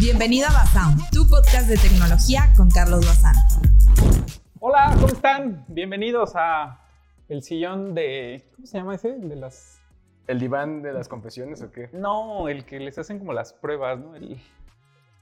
Bienvenido a Basound, tu podcast de tecnología con Carlos Bazán. Hola, ¿cómo están? Bienvenidos a el sillón de. ¿Cómo se llama ese? De las. ¿El diván de las confesiones o qué? No, el que les hacen como las pruebas, ¿no? El,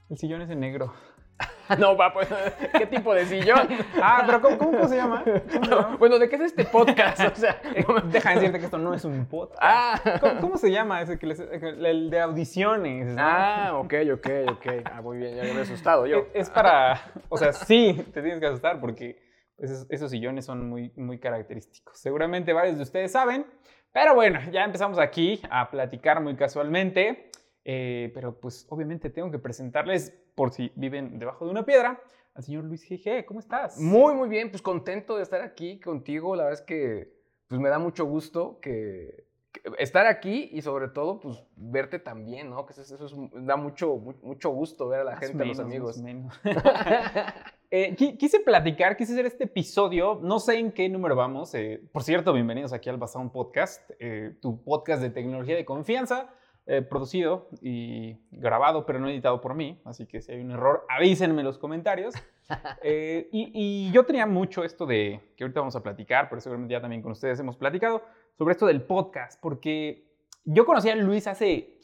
el sillón ese negro. no, va, pues, ¿qué tipo de sillón? Ah, pero ¿cómo, cómo- cómo se llama? ¿Cómo se llama? bueno, ¿de qué es este podcast? O sea, Deja de decirte que esto no es un podcast. ah, ¿Cómo, cómo se llama ese que les, el de audiciones? ¿no? ah, ok, ok, ok. Ah, muy bien, ya me he asustado yo. Es, es para, o sea, sí, te tienes que asustar porque pues, es- esos sillones son muy, muy característicos. Seguramente varios de ustedes saben, pero bueno, ya empezamos aquí a platicar muy casualmente, eh, pero pues obviamente tengo que presentarles, por si viven debajo de una piedra, al señor Luis GG. ¿Cómo estás? Muy, muy bien, pues contento de estar aquí contigo. La verdad es que pues me da mucho gusto que, que estar aquí y sobre todo pues verte también, ¿no? Que eso, eso es- da mucho, mu- mucho gusto ver a la Más gente, a los menos, amigos. menos. Eh, qui- quise platicar, quise hacer este episodio, no sé en qué número vamos. eh, por cierto, bienvenidos aquí al Basound Podcast, eh, tu podcast de tecnología de confianza, eh, producido y grabado, pero no editado por mí. Así que si hay un error, avísenme en los comentarios. Eh, y, y yo tenía mucho esto de, que ahorita vamos a platicar, pero seguramente ya también con ustedes hemos platicado, sobre esto del podcast, porque yo conocí a Luis hace,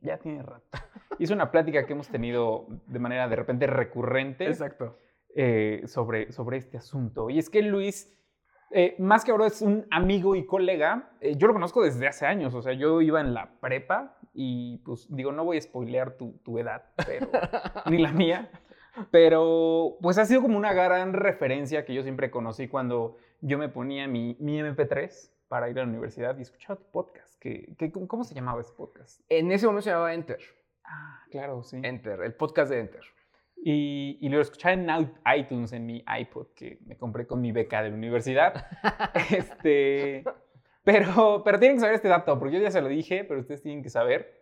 ya tiene rato. Hizo una plática que hemos tenido de manera de repente recurrente Exacto. eh, sobre, sobre este asunto. Y es que Luis, eh, más que ahora es un amigo y colega, eh, yo lo conozco desde hace años, o sea, yo iba en la prepa y pues digo, no voy a spoilear tu, tu edad, pero, ni la mía, pero pues ha sido como una gran referencia que yo siempre conocí cuando yo me ponía mi, mi MP3 para ir a la universidad y escuchaba tu podcast. Que, que- ¿Cómo se llamaba ese podcast? En ese momento se llamaba Enter. Ah, claro, sí. Enter, el podcast de Enter. Y, y lo escuchaba en iTunes, en mi iPod, que me compré con mi beca de la universidad. este, pero, pero tienen que saber este dato, porque yo ya se lo dije, pero ustedes tienen que saber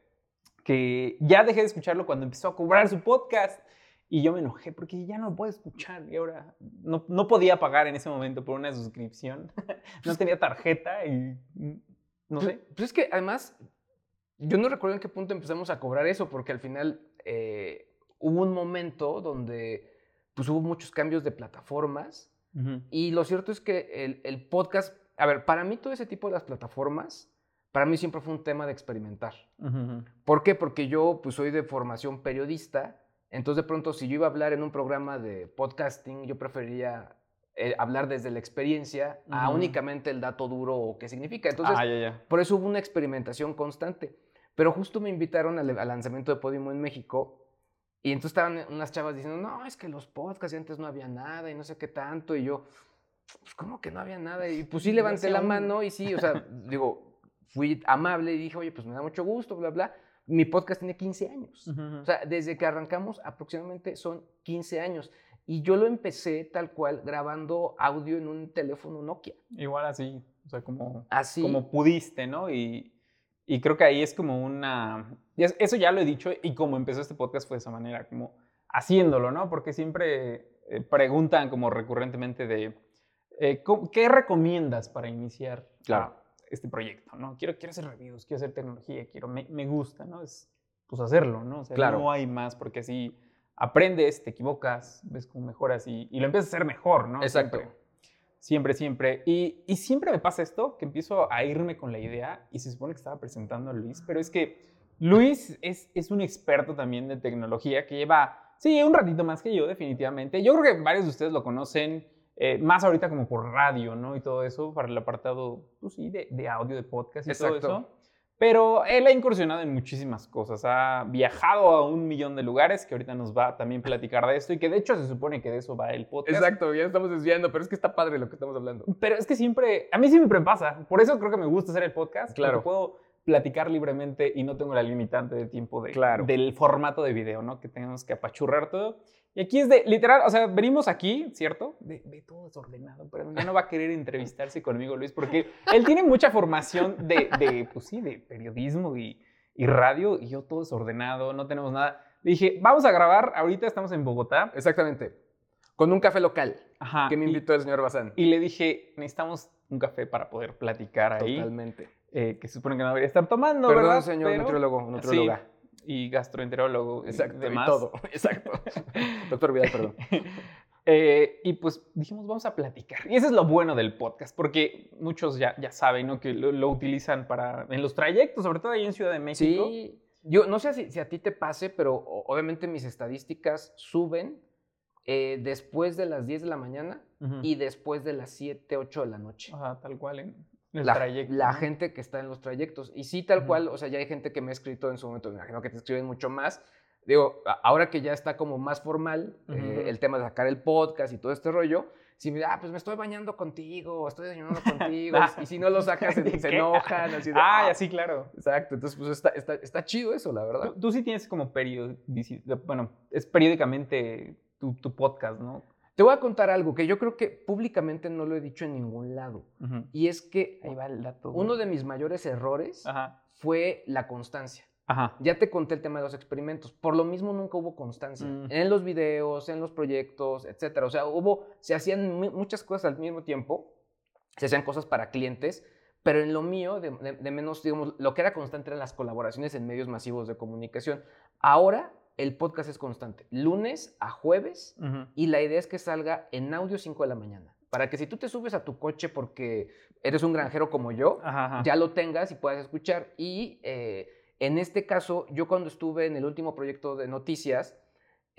que ya dejé de escucharlo cuando empezó a cobrar su podcast. Y yo me enojé porque ya no lo puedo escuchar. Y ahora no, no podía pagar en ese momento por una suscripción. no tenía tarjeta y mm, no sé. Pues es que además, yo no recuerdo en qué punto empezamos a cobrar eso, porque al final eh, hubo un momento donde pues hubo muchos cambios de plataformas y lo cierto es que el, el podcast, a ver, para mí todo ese tipo de las plataformas, para mí siempre fue un tema de experimentar. ¿Por qué? Porque yo pues soy de formación periodista, entonces de pronto si yo iba a hablar en un programa de podcasting, yo prefería eh, hablar desde la experiencia a únicamente el dato duro o qué significa. Entonces, ah, ya, ya. por eso hubo una experimentación constante. Pero justo me invitaron al, al lanzamiento de Podimo en México y entonces estaban unas chavas diciendo, no, es que los podcasts y antes no había nada y no sé qué tanto. Y yo, pues, ¿cómo que no había nada? Y pues sí levanté la mano y sí, o sea, digo, fui amable y dije, oye, pues me da mucho gusto, bla, bla. Mi podcast tiene 15 años. Ujú, ujú. O sea, desde que arrancamos aproximadamente son 15 años. Y yo lo empecé tal cual grabando audio en un teléfono Nokia. Igual así, o sea, como, Así. como pudiste, ¿no? Y, y creo que ahí es como una... y es- Eso ya lo he dicho y como empezó este podcast fue de esa manera, como haciéndolo, ¿no? Porque siempre eh, preguntan como recurrentemente de, eh, ¿cómo- ¿qué recomiendas para iniciar Claro. este proyecto, ¿no? Quiero, quiero hacer reviews, quiero hacer tecnología, quiero, me, me gusta, ¿no? Es pues hacerlo, ¿no? O sea, Claro. no hay más porque así aprendes, te equivocas, ves cómo mejoras y, y lo empiezas a hacer mejor, ¿no? Exacto. Siempre. Siempre, siempre. Y, y siempre me pasa esto, que empiezo a irme con la idea y se supone que estaba presentando a Luis, pero es que Luis es, es un experto también de tecnología que lleva, sí, un ratito más que yo, definitivamente. Yo creo que varios de ustedes lo conocen, eh, más ahorita como por radio, ¿no? Y todo eso, para el apartado, pues sí, de, de audio, de podcast y todo eso. Pero él ha incursionado en muchísimas cosas, ha viajado a un millón de lugares, que ahorita nos va a también platicar de esto, y que de hecho se supone que de eso va el podcast. Exacto, ya estamos desviando, pero es que está padre lo que estamos hablando. Pero es que siempre, a mí siempre me pasa. Por eso creo que me gusta hacer el podcast. Claro. Porque puedo platicar libremente y no tengo la limitante de tiempo de, Claro. del formato de video, ¿no? Que tenemos que apachurrar todo. Y aquí es de, literal, o sea, venimos aquí, ¿cierto? De, de todo desordenado, pero ya no va a querer entrevistarse conmigo, Luis, porque él tiene mucha formación de, de pues sí, de periodismo y, y radio, y yo todo desordenado, no tenemos nada. Le dije, vamos a grabar, ahorita estamos en Bogotá. Exactamente. Con un café local Ajá. que me y- invitó el señor Bazán. Y le dije, necesitamos un café para poder platicar ahí. Totalmente. Eh, que se supone que no debería estar tomando, Perdón, ¿verdad? señor Pero- nutriólogo, nutrióloga. Sí. y gastroenterólogo. y Exacto, y demás. todo. Exacto. Doctor Vidal, perdón. Eh, y pues dijimos, vamos a platicar. Y eso es lo bueno del podcast, porque muchos ya, ya saben, ¿no? Que lo, lo utilizan para, en los trayectos, sobre todo ahí en Ciudad de México. Sí, yo no sé si, si a ti te pase, pero obviamente mis estadísticas suben eh, después de las 10 de la mañana Ujú. y después de las 7, 8 de la noche. Ajá, tal cual en el la, trayecto. la ¿no? gente que está en los trayectos. Y sí, tal cual, o sea, ya hay gente que me ha escrito en su momento, me imagino que te escriben mucho más. Digo, ahora que ya está como más formal eh, el tema de sacar el podcast y todo este rollo, si me ah, pues me estoy bañando contigo, estoy desayunando contigo, y, y si no lo sacas se, enojan, así de, Ah, "Ah". ya sí, claro. Exacto, entonces pues está, está, está chido eso, la verdad. Tú, tú sí tienes como periodici- bueno, es periódicamente tu, tu podcast, ¿no? Te voy a contar algo que yo creo que públicamente no lo he dicho en ningún lado. Y es que Ahí va el dato. uno de mis mayores errores Ajá. fue la constancia. Ajá. Ya te conté el tema de los experimentos. Por lo mismo nunca hubo constancia. Mm. En los videos, en los proyectos, etcétera. O sea, hubo, se hacían mu- muchas cosas al mismo tiempo. Se hacían cosas para clientes. Pero en lo mío, de, de- de menos, digamos, lo que era constante eran las colaboraciones en medios masivos de comunicación. Ahora el podcast es constante. Lunes a jueves. Y la idea es que salga en audio 5 de la mañana. Para que si tú te subes a tu coche porque eres un granjero como yo, Ajá, ajá. ya lo tengas y puedas escuchar. Y eh, en este caso, yo cuando estuve en el último proyecto de noticias,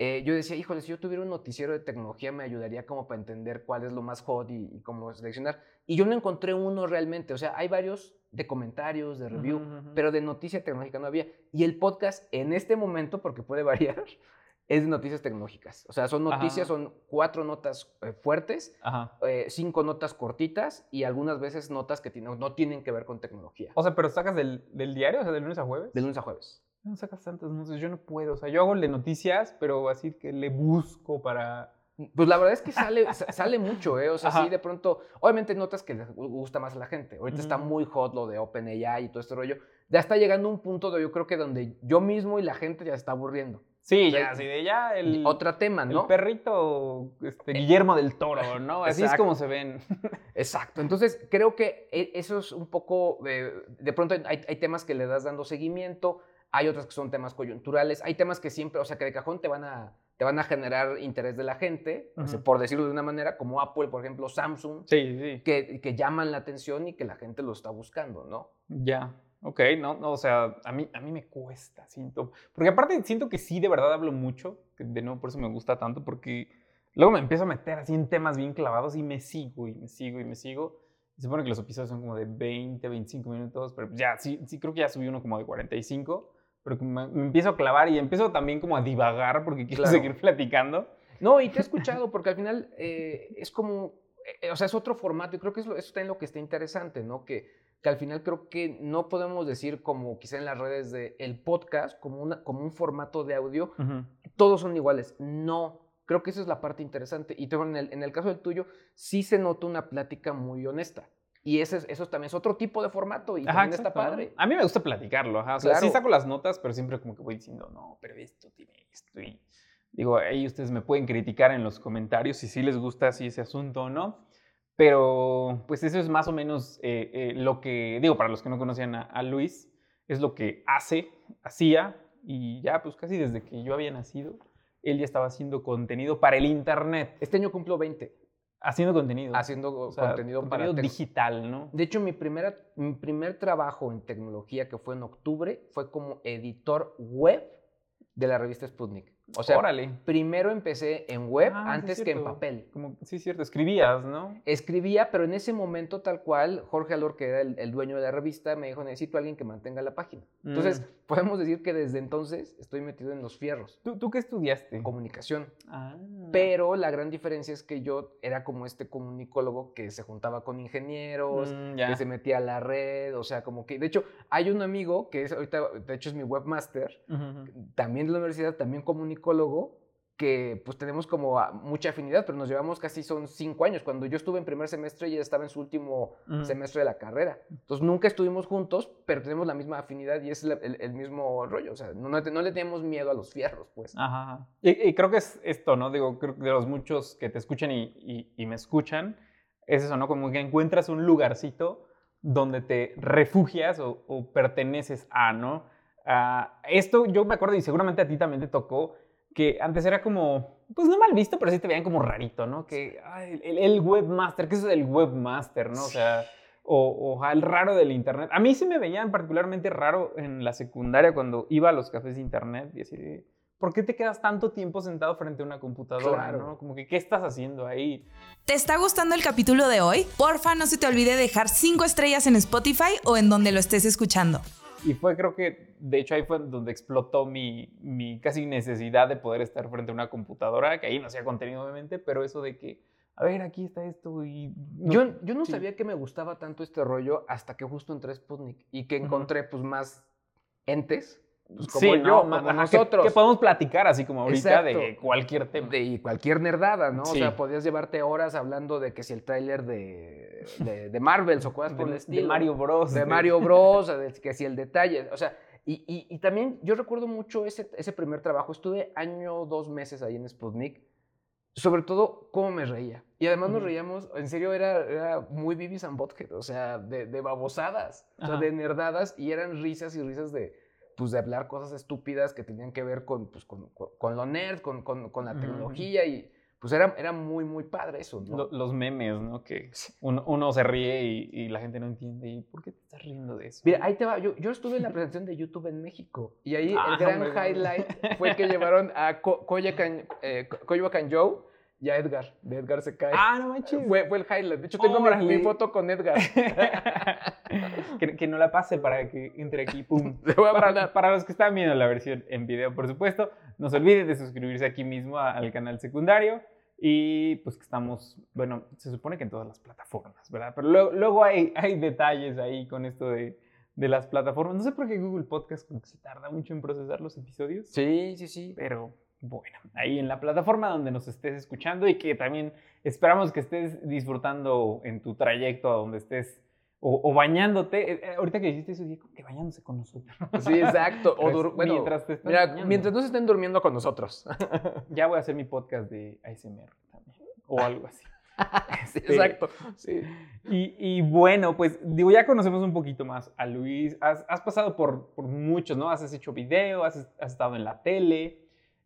eh, yo decía, híjole, si yo tuviera un noticiero de tecnología me ayudaría como para entender cuál es lo más hot y, y cómo seleccionar. Y yo no encontré uno realmente. O sea, hay varios de comentarios, de review, Ujú, ujú. pero de noticia tecnológica no había. Y el podcast en este momento, porque puede variar, es de noticias tecnológicas. O sea, son noticias, Ajá. son cuatro notas eh, fuertes, eh, cinco notas cortitas y algunas veces notas que tiene- no tienen que ver con tecnología. O sea, pero sacas del, del diario, o sea, de lunes a jueves. De lunes a jueves. No sacas tantas noticias, yo no puedo. O sea, yo hago el de noticias, pero así que le busco para. Pues la verdad es que sale, sa- sale mucho, ¿eh? O sea, Ajá. sí, de pronto, obviamente notas que les gu- gusta más a la gente. Ahorita está muy hot lo de OpenAI y todo este rollo. Ya está llegando un punto de yo creo que donde yo mismo y la gente ya se está aburriendo. Sí, O sea, ya, así de ya el. Otro tema, El ¿no? perrito este, Guillermo del Toro, ¿no? Así es como se ven. Exacto. Entonces, creo que e- eso es un poco. eh, de pronto hay, hay temas que le das dando seguimiento, hay otros que son temas coyunturales, hay temas que siempre, o sea, que de cajón te van a, te van a generar interés de la gente, sea, Ujú. por decirlo de una manera, como Apple, por ejemplo, Samsung, Sí, sí. que, que llaman la atención y que la gente lo está buscando, ¿no? Ya. Ok, no, no, o sea, a mí, a mí me cuesta, siento. Porque aparte siento que sí, de verdad hablo mucho, que de nuevo por eso me gusta tanto, porque luego me empiezo a meter así en temas bien clavados y me sigo y me sigo y me sigo. Se supone que los episodios son como de 20, 25 minutos, pero ya, sí, sí creo que ya subí uno como de 45, pero que me, me empiezo a clavar y empiezo también como a divagar porque quiero Claro. seguir platicando. No, y te he escuchado, porque al final eh, es como, eh, o sea, es otro formato y creo que es lo- eso está en lo que está interesante, ¿no? Que, que al final creo que no podemos decir como quizá en las redes de el podcast, como, una, como un formato de audio, todos son iguales. No, creo que esa es la parte interesante. Y en el, en el caso del tuyo, sí se nota una plática muy honesta. Y ese, es- eso también es otro tipo de formato y Ajá, también está exacto, ¿no? padre. A mí me gusta platicarlo, ajá. O sea, sí saco las notas, pero siempre como que voy diciendo, no, pero esto tiene esto. Y digo, ahí ustedes me pueden criticar en los comentarios si sí les gusta así ese asunto o no. Pero pues eso es más o menos eh, eh, lo que, digo, para los que no conocían a, a Luis, es lo que hace, hacía, y ya pues casi desde que yo había nacido, él ya estaba haciendo contenido para el Internet. Este año cumplo 20, Haciendo contenido. haciendo O sea, contenido, para digital, ¿no? De hecho, mi, primera, mi primer trabajo en tecnología, que fue en octubre, fue como editor web de la revista Sputnik. O sea, Órale. primero empecé en web Ah, sí, antes que en papel. Como, sí, cierto, escribías, ¿no? Escribía, pero en ese momento tal cual, Jorge Alor, que era el, el dueño de la revista, me dijo, necesito a alguien que mantenga la página. Entonces, Mm. podemos decir que desde entonces estoy metido en los fierros, ¿Tú, tú qué estudiaste? comunicación. Ah. Pero la gran diferencia es que yo era como este comunicólogo que se juntaba con ingenieros, Mm, que se metía a la red, o sea, como que, de hecho, hay un amigo que es ahorita, de hecho es mi webmaster, Ujú, ujú. también de la universidad, también comunicólogo, que pues tenemos como mucha afinidad, pero nos llevamos casi son cinco años. Cuando yo estuve en primer semestre, ella estaba en su último Ujú. semestre de la carrera. Entonces nunca estuvimos juntos, pero tenemos la misma afinidad y es la- el, el mismo rollo. O sea, no, no, no le tenemos miedo a los fierros, pues. Ajá. Y, y creo que es esto, ¿no? Digo, creo que de los muchos que te escuchan y, y- y me escuchan, es eso, ¿no? Como que encuentras un lugarcito donde te refugias o, o perteneces a, ¿no? Ah, esto yo me acuerdo y seguramente a ti también te tocó que antes era como, pues no mal visto, pero sí te veían como rarito, ¿no? Que ay, el, el webmaster, ¿qué es eso del webmaster, no? O sea, o, o, el raro del internet. A mí sí me veían particularmente raro en la secundaria cuando iba a los cafés de internet y así ¿por qué te quedas tanto tiempo sentado frente a una computadora? Claro. ¿no? Como que, ¿qué estás haciendo ahí? ¿Te está gustando el capítulo de hoy? Porfa, no se te olvide dejar cinco estrellas en Spotify o en donde lo estés escuchando. Y fue, creo que, de hecho, ahí fue donde explotó mi, mi casi necesidad de poder estar frente a una computadora, que ahí no hacía contenido, obviamente, pero eso de que, a ver, aquí está esto y... No, yo, yo no sí. sabía que me gustaba tanto este rollo hasta que justo entré a Sputnik y que encontré, pues, más entes pues, como sí, yo, no, como nosotros. Que, que, podemos platicar así como ahorita Exacto. de cualquier tema. De cualquier nerdada, ¿no? Sí. O sea, podías llevarte horas hablando de que si el tráiler de, de, de, Marvels o cosas de, por el estilo. De Mario Bros. De Mario Bros, que si el detalle. O sea, y, y, y, también yo recuerdo mucho ese, ese primer trabajo. Estuve año, dos meses ahí en Sputnik. Sobre todo, cómo me reía. Y además nos reíamos, en serio, era, era muy Beavis and o sea, de, de babosadas, o sea, de nerdadas, y eran risas y risas de, pues, de hablar cosas estúpidas que tenían que ver con, pues, con, con, con lo nerd, con, con, con la tecnología, y pues era, era muy, muy padre eso, ¿no? Los memes, ¿no? Que uno, uno se ríe y, y, la gente no entiende. ¿Y por qué te estás riendo de eso? Mira, ahí te va. Yo, yo estuve en la presentación de YouTube en México y ahí ah, el gran highlight fue que llevaron a Ko Koyakan, eh, Joe y a Edgar, de Edgar se cae. Ah, no manches. Fue, fue el highlight. De hecho, tengo oh, mi, foto con Edgar. que, que, no la pase para que entre aquí. Pum. para, para, para, los que están viendo la versión en video, por supuesto, no se olviden de suscribirse aquí mismo a, al canal secundario. Y pues que estamos, bueno, se supone que en todas las plataformas, ¿verdad? Pero luego, luego hay, hay detalles ahí con esto de, de las plataformas. No sé por qué Google Podcast como que se tarda mucho en procesar los episodios. Sí, sí, sí. Pero bueno, ahí en la plataforma donde nos estés escuchando y que también esperamos que estés disfrutando en tu trayecto a donde estés o, o bañándote. Eh, ahorita que dijiste eso, dije que bañándose con nosotros. Sí, exacto. o bueno, mientras te mira, bañando. mientras no se estén durmiendo con nosotros. ya voy a hacer mi podcast de ASMR también, o algo así. sí, exacto. Sí. Y, y, bueno, pues digo, ya conocemos un poquito más a Luis. Has, has pasado por, por, muchos, ¿no? Has hecho video, has, has estado en la tele,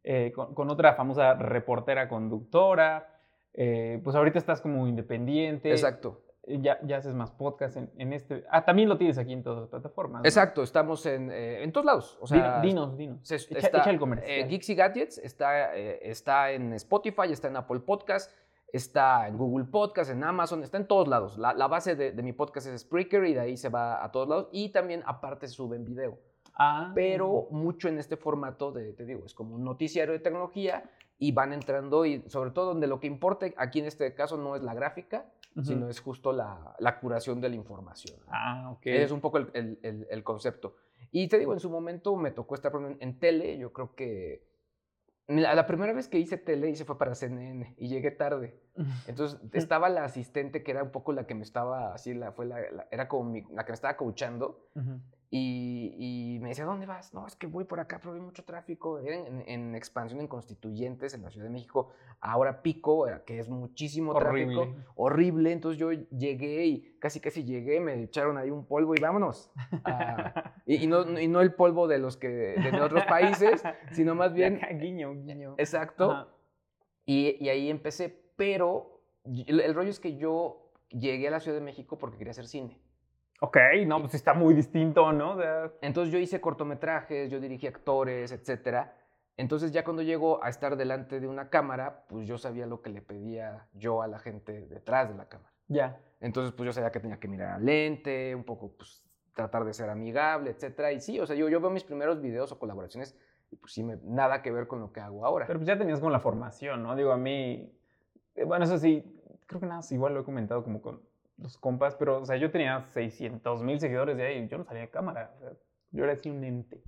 eh, con, con, otra famosa reportera conductora. Eh, pues ahorita estás como independiente. Exacto. Ya, ya haces más podcast en, en, este. Ah, también lo tienes aquí en todas las plataformas. ¿no? Exacto, estamos en, eh, en todos lados. O sea, dinos, dinos. Se, echa, está, echa, el comercial. Geeks y Gadgets está, está en Spotify, está en Apple Podcast, está en Google Podcast, en Amazon, está en todos lados. La, la base de, de, mi podcast es Spreaker y de ahí se va a todos lados. Y también, aparte, se sube en video. Ah. Pero mucho en este formato de, te digo, es como un noticiario de tecnología y van entrando y sobre todo donde lo que importa aquí en este caso no es la gráfica, uh -huh. sino es justo la, la, curación de la información. Ah, ok. Es un poco el, el, el, el, concepto. Y te digo, en su momento me tocó estar en, en tele, yo creo que la, la, primera vez que hice tele hice fue para CNN y llegué tarde. Entonces estaba la asistente que era un poco la que me estaba, así, la, fue la, la era como mi, la que me estaba coachando. Uh -huh. Y, y, me decía, ¿dónde vas? No, es que voy por acá, pero hay mucho tráfico. En, en, expansión en Constituyentes, en la Ciudad de México. Ahora Pico, que es muchísimo horrible. tráfico. Horrible. Entonces yo llegué y casi casi llegué, me echaron ahí un polvo y vámonos. Ah, y, y, no, y, no, el polvo de los que de, otros países, sino más bien... guiño, guiño. Exacto. Y, y, ahí empecé, pero el, el rollo es que yo llegué a la Ciudad de México porque quería hacer cine. Ok, no, pues está muy distinto, ¿no? De... Entonces yo hice cortometrajes, yo dirigí actores, etc. Entonces ya cuando llego a estar delante de una cámara, pues yo sabía lo que le pedía yo a la gente detrás de la cámara. Ya. Entonces pues yo sabía que tenía que mirar al lente, un poco pues tratar de ser amigable, etc. Y sí, o sea, yo, yo veo mis primeros videos o colaboraciones y pues sí, me, nada que ver con lo que hago ahora. Pero pues ya tenías con la formación, ¿no? Digo, a mí, eh, bueno, eso sí, creo que nada, igual lo he comentado como con los compas, pero, o sea, yo tenía 600 mil seguidores de ahí y yo no salía de cámara. O sea, yo era así un ente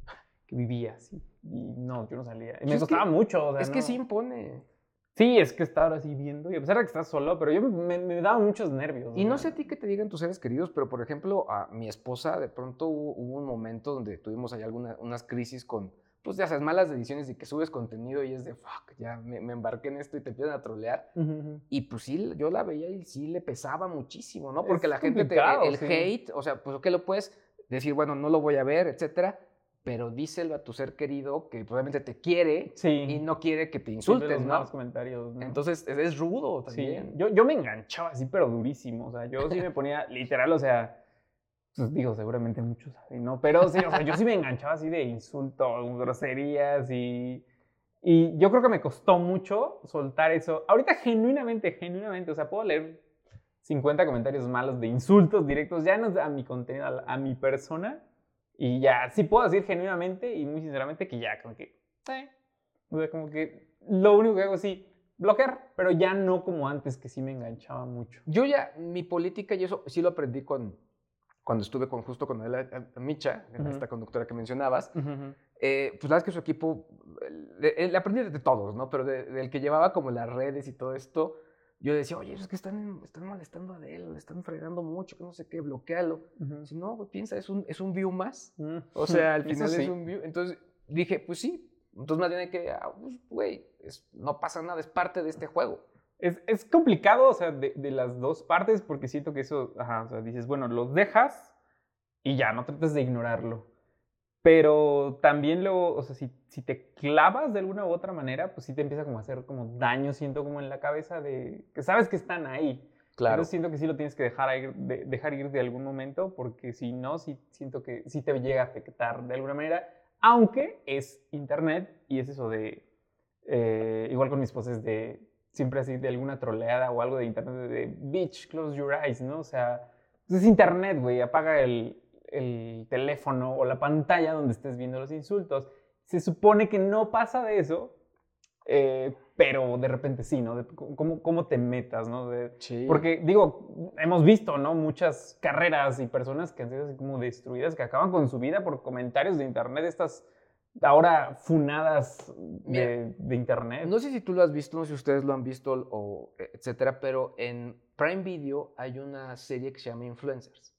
que vivía así. Y no, yo no salía. Y me costaba mucho. O sea, es no. que sí impone. Sí, es que estar así viendo, y a pesar de que estás solo, pero yo me, me daba muchos nervios. Y no sé a ti qué te digan tus seres queridos, pero por ejemplo, a mi esposa, de pronto hubo, hubo un momento donde tuvimos ahí algunas unas crisis con, pues ya sabes, malas decisiones y que subes contenido y es de, fuck, ya me, me embarqué en esto y te empiezan a trolear. Uh -huh. Y pues sí, yo la veía y sí le pesaba muchísimo, ¿no? Porque es la gente, te, el sí. hate, o sea, pues ¿qué lo puedes decir? Bueno, no lo voy a ver, etcétera. pero díselo a tu ser querido que probablemente te quiere Sí. y no quiere que te insultes, los ¿no? comentarios, ¿no? Entonces es, es rudo Sí, también. yo, yo me enganchaba así, pero durísimo. O sea, yo sí me ponía literal, o sea, pues digo, seguramente muchos saben, ¿no? Pero sí, o sea, yo sí me enganchaba así de insultos, groserías y. Y yo creo que me costó mucho soltar eso. Ahorita, genuinamente, genuinamente, o sea, puedo leer 50 comentarios malos de insultos directos, ya no a mi contenido, a, a mi persona. Y ya, sí puedo decir genuinamente y muy sinceramente que ya, como que. eh, o sea, como que lo único que hago sí, bloquear, pero ya no como antes, que sí me enganchaba mucho. Yo ya, mi política y eso sí lo aprendí con, cuando estuve con, justo con Adela- a- a Micha, Ujú. esta conductora que mencionabas. Eh, pues la verdad es que su equipo, le, le aprendí de todos, ¿no? Pero de- del que llevaba como las redes y todo esto, yo decía, oye, es que están, están molestando a Adela, le están fregando mucho, que no sé qué, bloquealo. Si no, piensa, es un, es un view más. O sea, al final sí. es un view. Entonces dije, pues sí. Entonces más bien hay que, ah, pues, güey, es- no pasa nada, es parte de este juego. Es, es complicado, o sea, de, de las dos partes, porque siento que eso, ajá, o sea, dices, bueno, los dejas y ya, no tratas de ignorarlo. Pero también luego, o sea, si, si te clavas de alguna u otra manera, pues sí te empieza como a hacer como daño, siento como en la cabeza de que sabes que están ahí. Entonces siento que sí lo tienes que dejar ir, de- dejar ir de algún momento, porque si no, sí siento que sí te llega a afectar de alguna manera, aunque es internet y es eso de, eh, igual con mis poses de, siempre así de alguna troleada o algo de internet, de, bitch, close your eyes, ¿no? O sea, pues es internet, güey, apaga el, el teléfono o la pantalla donde estés viendo los insultos. Se supone que no pasa de eso, eh, pero de repente sí, ¿no? De cómo, cómo te metas, ¿no? De, Sí. porque, digo, hemos visto, ¿no? Muchas carreras y personas que han sido así como destruidas, que acaban con su vida por comentarios de internet, estas ahora funadas de, de internet. No sé si tú lo has visto, no sé si ustedes lo han visto o eh, etcétera, pero en Prime Video hay una serie que se llama Influencers.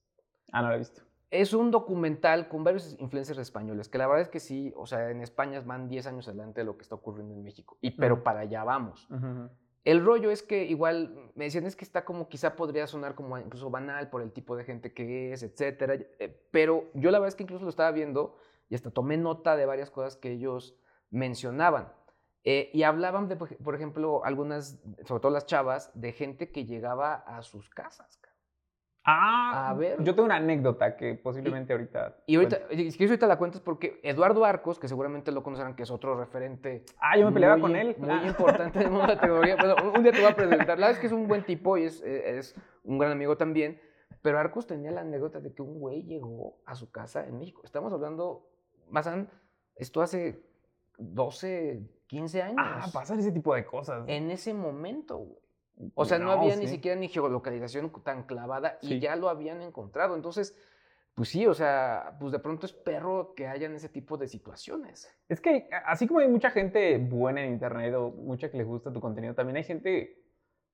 Ah, no lo he visto. Es un documental con varios influencers españoles, que la verdad es que sí, o sea, en España van 10 años adelante de lo que está ocurriendo en México, y, pero Ujú. para allá vamos. Ujú. El rollo es que igual me decían es que está como quizá podría sonar como incluso banal por el tipo de gente que es, etcétera, eh, pero yo la verdad es que incluso lo estaba viendo y hasta tomé nota de varias cosas que ellos mencionaban. Eh, y hablaban de, por ej- por ejemplo, algunas, sobre todo las chavas, de gente que llegaba a sus casas. Ah, A ver. Yo tengo una anécdota que posiblemente ahorita. Y ahorita, y si quieres ahorita la cuentas porque Eduardo Arcos, que seguramente lo conocerán, que es otro referente Ah, yo me peleaba con él. Muy Ah. importante en la tecnología. Bueno, un- un día te voy a presentar. La verdad es que es un buen tipo y es, eh, es un gran amigo también. Pero Arcos tenía la anécdota de que un güey llegó a su casa en México. Estamos hablando, Mazán, esto hace 12, 15 años. Ah, pasan ese tipo de cosas. En ese momento, güey. O sea, no, había ni siquiera ni geolocalización tan clavada y ya lo habían encontrado. Entonces, pues sí, o sea, pues de pronto es perro que hayan ese tipo de situaciones. Es que así como hay mucha gente buena en internet o mucha que le gusta tu contenido, también hay gente,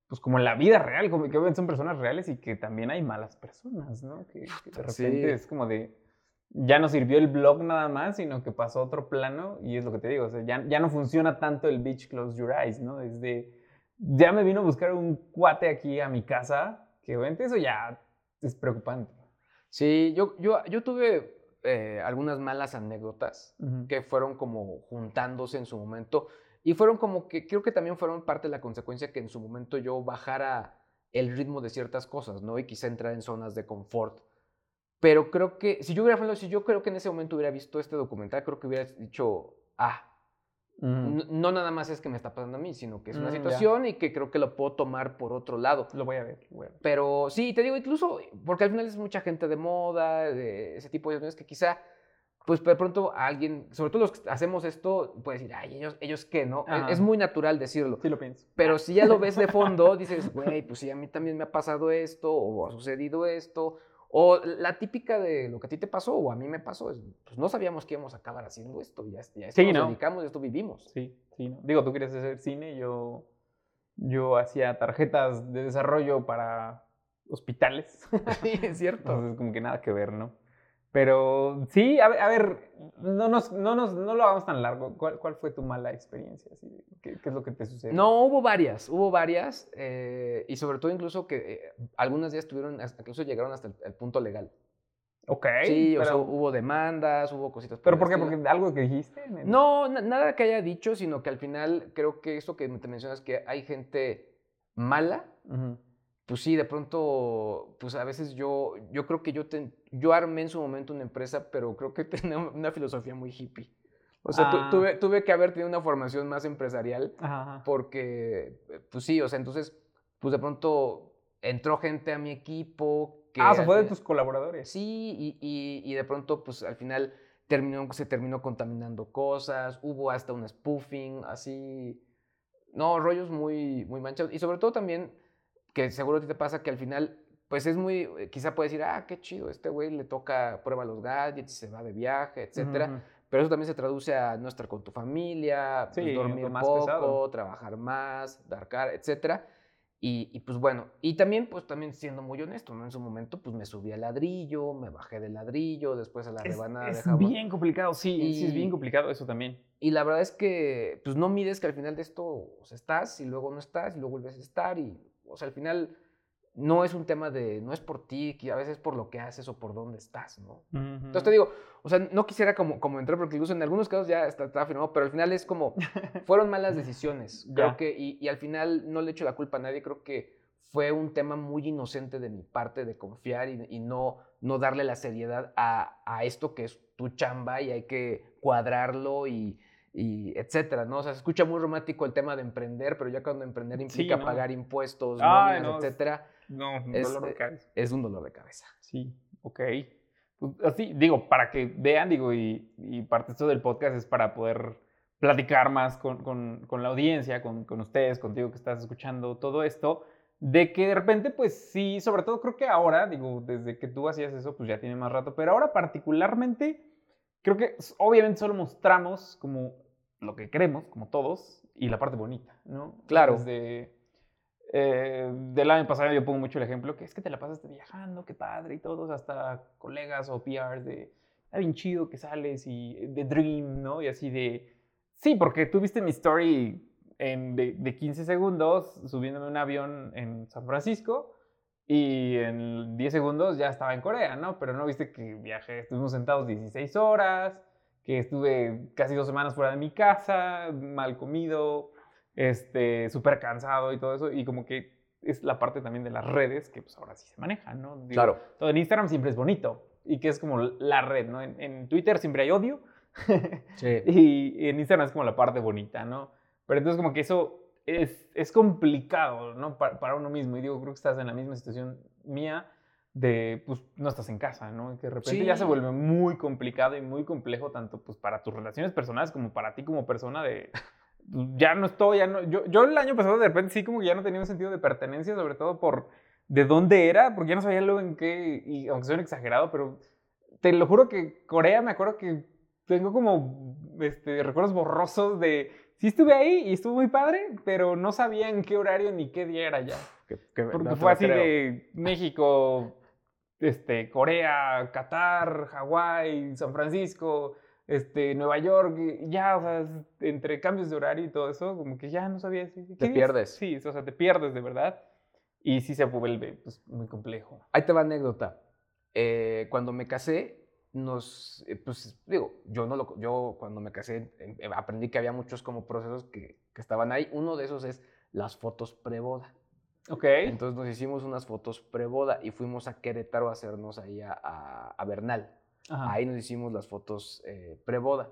pues como en la vida real, como que son personas reales y que también hay malas personas, ¿no? Que, que de Sí. repente es como de, ya no sirvió el blog nada más, sino que pasó a otro plano y es lo que te digo, o sea, ya, ya no funciona tanto el bitch close your eyes, ¿no? Es de, ya me vino a buscar un cuate aquí a mi casa, que obviamente eso ya es preocupante. Sí, yo, yo, yo tuve eh, algunas malas anécdotas que fueron como juntándose en su momento y fueron como que creo que también fueron parte de la consecuencia que en su momento yo bajara el ritmo de ciertas cosas, ¿no? Y quizá entrar en zonas de confort. Pero creo que, si yo hubiera, si yo creo que en ese momento hubiera visto este documental, creo que hubiera dicho, ah, Ujú. no, no nada más es que me está pasando a mí, sino que es una Mm, ya. situación y que creo que lo puedo tomar por otro lado. Lo voy a ver, voy a ver. Pero sí, te digo, incluso, porque al final es mucha gente de moda, de ese tipo de cosas que quizá, pues de pronto alguien, sobre todo los que hacemos esto, puede decir, ay, ellos, ellos qué, ¿no? Es- Ajá. Es muy natural decirlo. Sí lo pienso. Pero si ya lo ves de fondo, dices, güey, pues sí, a mí también me ha pasado esto, o ha sucedido esto, o la típica de lo que a ti te pasó, o a mí me pasó, es, pues no sabíamos que íbamos a acabar haciendo esto, ya, ya esto Sí, nos ¿no? dedicamos, esto vivimos. Sí, sí. ¿no? Digo, tú quieres hacer cine, yo, yo hacía tarjetas de desarrollo para hospitales. Sí, es cierto. Entonces, como que nada que ver, ¿no? Pero sí, a ver, a ver, no, nos, no, nos, no lo hagamos tan largo. ¿Cuál, cuál fue tu mala experiencia? ¿Qué, qué es lo que te sucedió? No, hubo varias, hubo varias, eh, y sobre todo incluso que eh, algunas ya estuvieron, hasta- incluso llegaron hasta el, el punto legal. Ok. Sí, o sea, pero, hubo demandas, hubo cositas. ¿pero por qué? estilo. ¿Porque algo que dijiste? No, na- nada que haya dicho, sino que al final creo que eso que te mencionas, que hay gente mala, Ujú. pues sí, de pronto, pues a veces yo, yo creo que yo, ten- yo armé en su momento una empresa, pero creo que tenía una filosofía muy hippie. O sea, tu- Ah. tuve, tuve que haber tenido una formación más empresarial Ajá, porque, eh, pues sí, o sea, entonces, pues de pronto entró gente a mi equipo. Que Ah, al fue de tus colaboradores. Sí, y, y- y de pronto, pues al final terminó, se terminó contaminando cosas, hubo hasta un spoofing, así. No, rollos muy, muy manchados. Y sobre todo también, que seguro a ti te pasa que al final, pues es muy, eh, quizá puedes decir, ah, qué chido, este güey le toca, prueba los gadgets, se va de viaje, etcétera. Ujú, ujú. Pero eso también se traduce a no estar con tu familia, pues, Sí, dormir más poco, pesado. trabajar más, dar cara, etcétera. Y, y, pues bueno, y también, pues también siendo muy honesto, ¿no? En su momento, pues me subí al ladrillo, me bajé del ladrillo, después a la Es, rebanada es de jabón. bien complicado, sí, sí, es bien Y- complicado eso también. Y la verdad es que, pues no mides que al final de esto, o sea, estás y luego no estás y luego vuelves a estar y, o sea, al final no es un tema de, no es por ti, que a veces es por lo que haces o por dónde estás, ¿no? Entonces te digo, o sea, no quisiera como, como entrar porque incluso en algunos casos ya está, está firmado, pero al final es como, fueron malas decisiones. Creo que, y, y al final no le echo la culpa a nadie, creo que fue un tema muy inocente de mi parte de confiar y, y no, no darle la seriedad a, a esto que es tu chamba y hay que cuadrarlo y, y etcétera, ¿no? O sea, se escucha muy romántico el tema de emprender, pero ya cuando emprender implica ¿no? pagar impuestos, Ay, nóminas, no, es- etcétera, No, un Es- dolor de cabeza. es un dolor de cabeza. Sí, ok. Pues, así, digo, para que vean, digo, y, y parte esto del podcast es para poder platicar más con, con- con la audiencia, con, con ustedes, contigo que estás escuchando todo esto, de que de repente, pues sí, sobre todo creo que ahora, digo, desde que tú hacías eso, pues ya tiene más rato, pero ahora particularmente, creo que obviamente solo mostramos como lo que queremos, como todos, y la parte bonita, ¿no? Claro. Desde, eh, del año pasado yo pongo mucho el ejemplo que es que te la pasaste viajando, qué padre y todos, hasta colegas o PRs de, está bien chido que sales y de Dream, ¿no? Y así de, sí, porque tú viste mi story en, de, de 15 segundos subiéndome un avión en San Francisco y en 10 segundos ya estaba en Corea, ¿no? Pero no viste que viajé, estuvimos sentados 16 horas, que estuve casi dos semanas fuera de mi casa, mal comido, este, súper cansado y todo eso, y como que es la parte también de las redes que pues ahora sí se manejan, ¿no? Digo, Claro. Todo en Instagram siempre es bonito y que es como la red, ¿no? En, en Twitter siempre hay odio Sí. y en Instagram es como la parte bonita, ¿no? Pero entonces como que eso es, es complicado, ¿no? Para, para uno mismo. Y digo, creo que estás en la misma situación mía de, pues, no estás en casa, ¿no? Y que de repente ya se Sí. vuelve muy complicado y muy complejo tanto, pues, para tus relaciones personales como para ti como persona de... Ya no estoy, ya no... Yo, yo el año pasado de repente sí como que ya no tenía un sentido de pertenencia, sobre todo por de dónde era, porque ya no sabía luego en qué, y aunque suene exagerado, pero te lo juro que Corea me acuerdo que tengo como este, recuerdos borrosos de... Sí estuve ahí y estuvo muy padre, pero no sabía en qué horario ni qué día era ya. Que- que Porque no fue así creo. de México, este, Corea, Qatar, Hawái, San Francisco, este, Nueva York, ya, o sea, entre cambios de horario y todo eso, como que ya no sabía. ¿qué Te es? pierdes. Sí, o sea, te pierdes de verdad. Y sí se vuelve pues, muy complejo. Ahí te va anécdota. Eh, cuando me casé, nos, eh, pues digo, yo no lo, yo cuando me casé eh, eh, aprendí que había muchos como procesos que, que estaban ahí. Uno de esos es las fotos preboda. Ok. Entonces nos hicimos unas fotos preboda y fuimos a Querétaro a hacernos ahí a, a- a Bernal. Ajá. Ahí nos hicimos las fotos eh, preboda.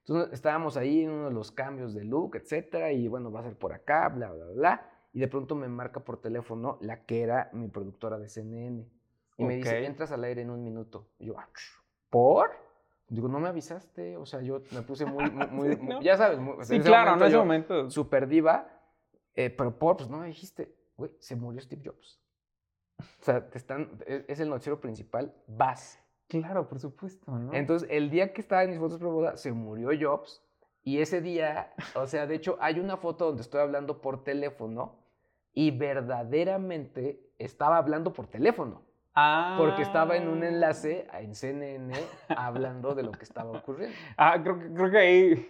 Entonces estábamos ahí en uno de los cambios de look, etcétera, y bueno, va a ser por acá, bla, bla, bla. Y de pronto me marca por teléfono la que era mi productora de CNN. Y me dice, entras al aire en un minuto. Y yo, "Ah, ¿por? Digo, no me avisaste. O sea, yo me puse muy, muy, muy- ¿no? ya sabes. muy- Sí, claro, momento en ese momento. Super diva. eh, pero por, pues no me dijiste. Güey, se murió Steve Jobs. O sea, te están, es, es el noticiero principal, vas. Claro, por supuesto, ¿no? Entonces, el día que estaba en mis fotos boda, se murió Jobs. Y ese día, o sea, de hecho, hay una foto donde estoy hablando por teléfono y verdaderamente estaba hablando por teléfono. Porque estaba en un Ah. enlace en CNN hablando de lo que estaba ocurriendo. Ah, creo creo que ahí.